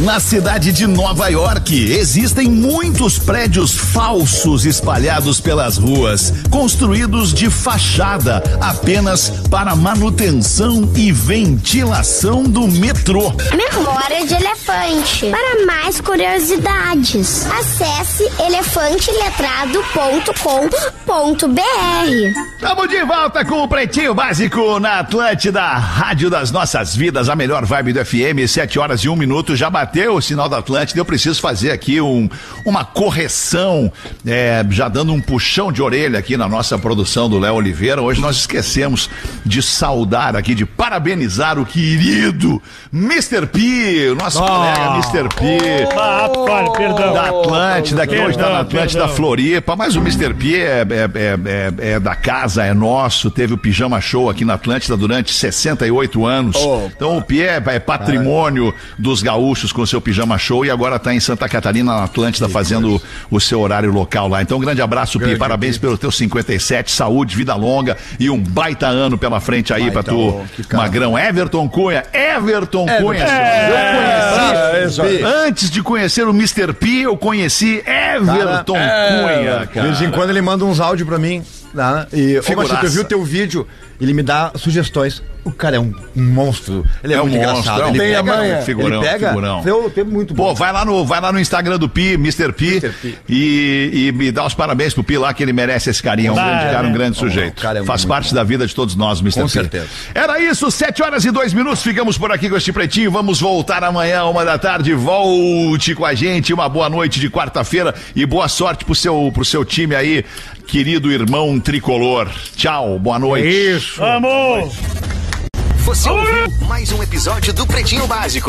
Speaker 2: Na cidade de Nova York, existem muitos prédios falsos espalhados pelas ruas, construídos de fachada apenas para manutenção e ventilação do metrô.
Speaker 7: Memória de elefante. Para mais curiosidades, acesse elefanteletrado.com.br.
Speaker 2: Estamos de volta com o Pretinho Básico na Atlântida, Rádio das Nossas Vidas, a melhor vibe do FM, 7 horas e 1 minuto. Já bateu o sinal da Atlântida. Eu preciso fazer aqui um, uma correção, é, já dando um puxão de orelha aqui na nossa produção do Léo Oliveira. Hoje nós esquecemos de saudar aqui, de parabenizar o querido Mr. P, o nosso colega Mr. P.
Speaker 5: Olha, perdão.
Speaker 2: Da Atlântida, que hoje está na Atlântida
Speaker 5: perdão.
Speaker 2: Floripa, mas o Mr. P é, é- é- é- é da casa, é nosso. Teve o Pijama Show aqui na Atlântida durante 68 anos. então o P é, é patrimônio dos gaúchos com o seu Pijama Show e agora está em Santa Catarina, na Atlântida, fazendo o seu horário local lá. Então, um grande abraço, Pi. Parabéns pelo teu 57, saúde, vida longa e um baita ano pela frente aí pra tu, Magrão. Everton Cunha, Everton Cunha. Eu conheci, antes de conhecer o Mr. P, eu conheci Everton Cunha,
Speaker 4: De
Speaker 2: cara.
Speaker 4: vez em quando ele manda uns áudios pra mim. Né? E, ô. Machito, eu vi o teu vídeo, ele me dá sugestões. O cara é um, monstro. Ele é,
Speaker 2: É um
Speaker 4: muito
Speaker 2: monstro,
Speaker 4: engraçado.
Speaker 2: é um
Speaker 4: ele pega,
Speaker 2: manha. Figurão,
Speaker 4: ele pega.
Speaker 2: figurão.
Speaker 4: Eu tenho muito
Speaker 2: Pô,
Speaker 4: bom.
Speaker 2: vai lá no, vai lá no Instagram do Pi, Mr. P,
Speaker 4: Mr. P.
Speaker 2: E, e me dá os parabéns pro Pi lá, que ele merece esse carinho. É um grande cara, um
Speaker 5: né?
Speaker 2: grande sujeito.
Speaker 4: cara é
Speaker 2: Faz parte da vida de todos nós, Mr.
Speaker 4: Com
Speaker 2: P.
Speaker 4: certeza.
Speaker 2: Era isso, 7 horas e 2 minutos. Ficamos por aqui com este pretinho. Vamos voltar amanhã, uma da tarde. Volte com a gente. Uma boa noite de quarta-feira e boa sorte pro seu, pro seu time aí, querido irmão tricolor. Tchau, boa noite.
Speaker 5: Vamos!
Speaker 8: Você ouviu mais um episódio do Pretinho Básico.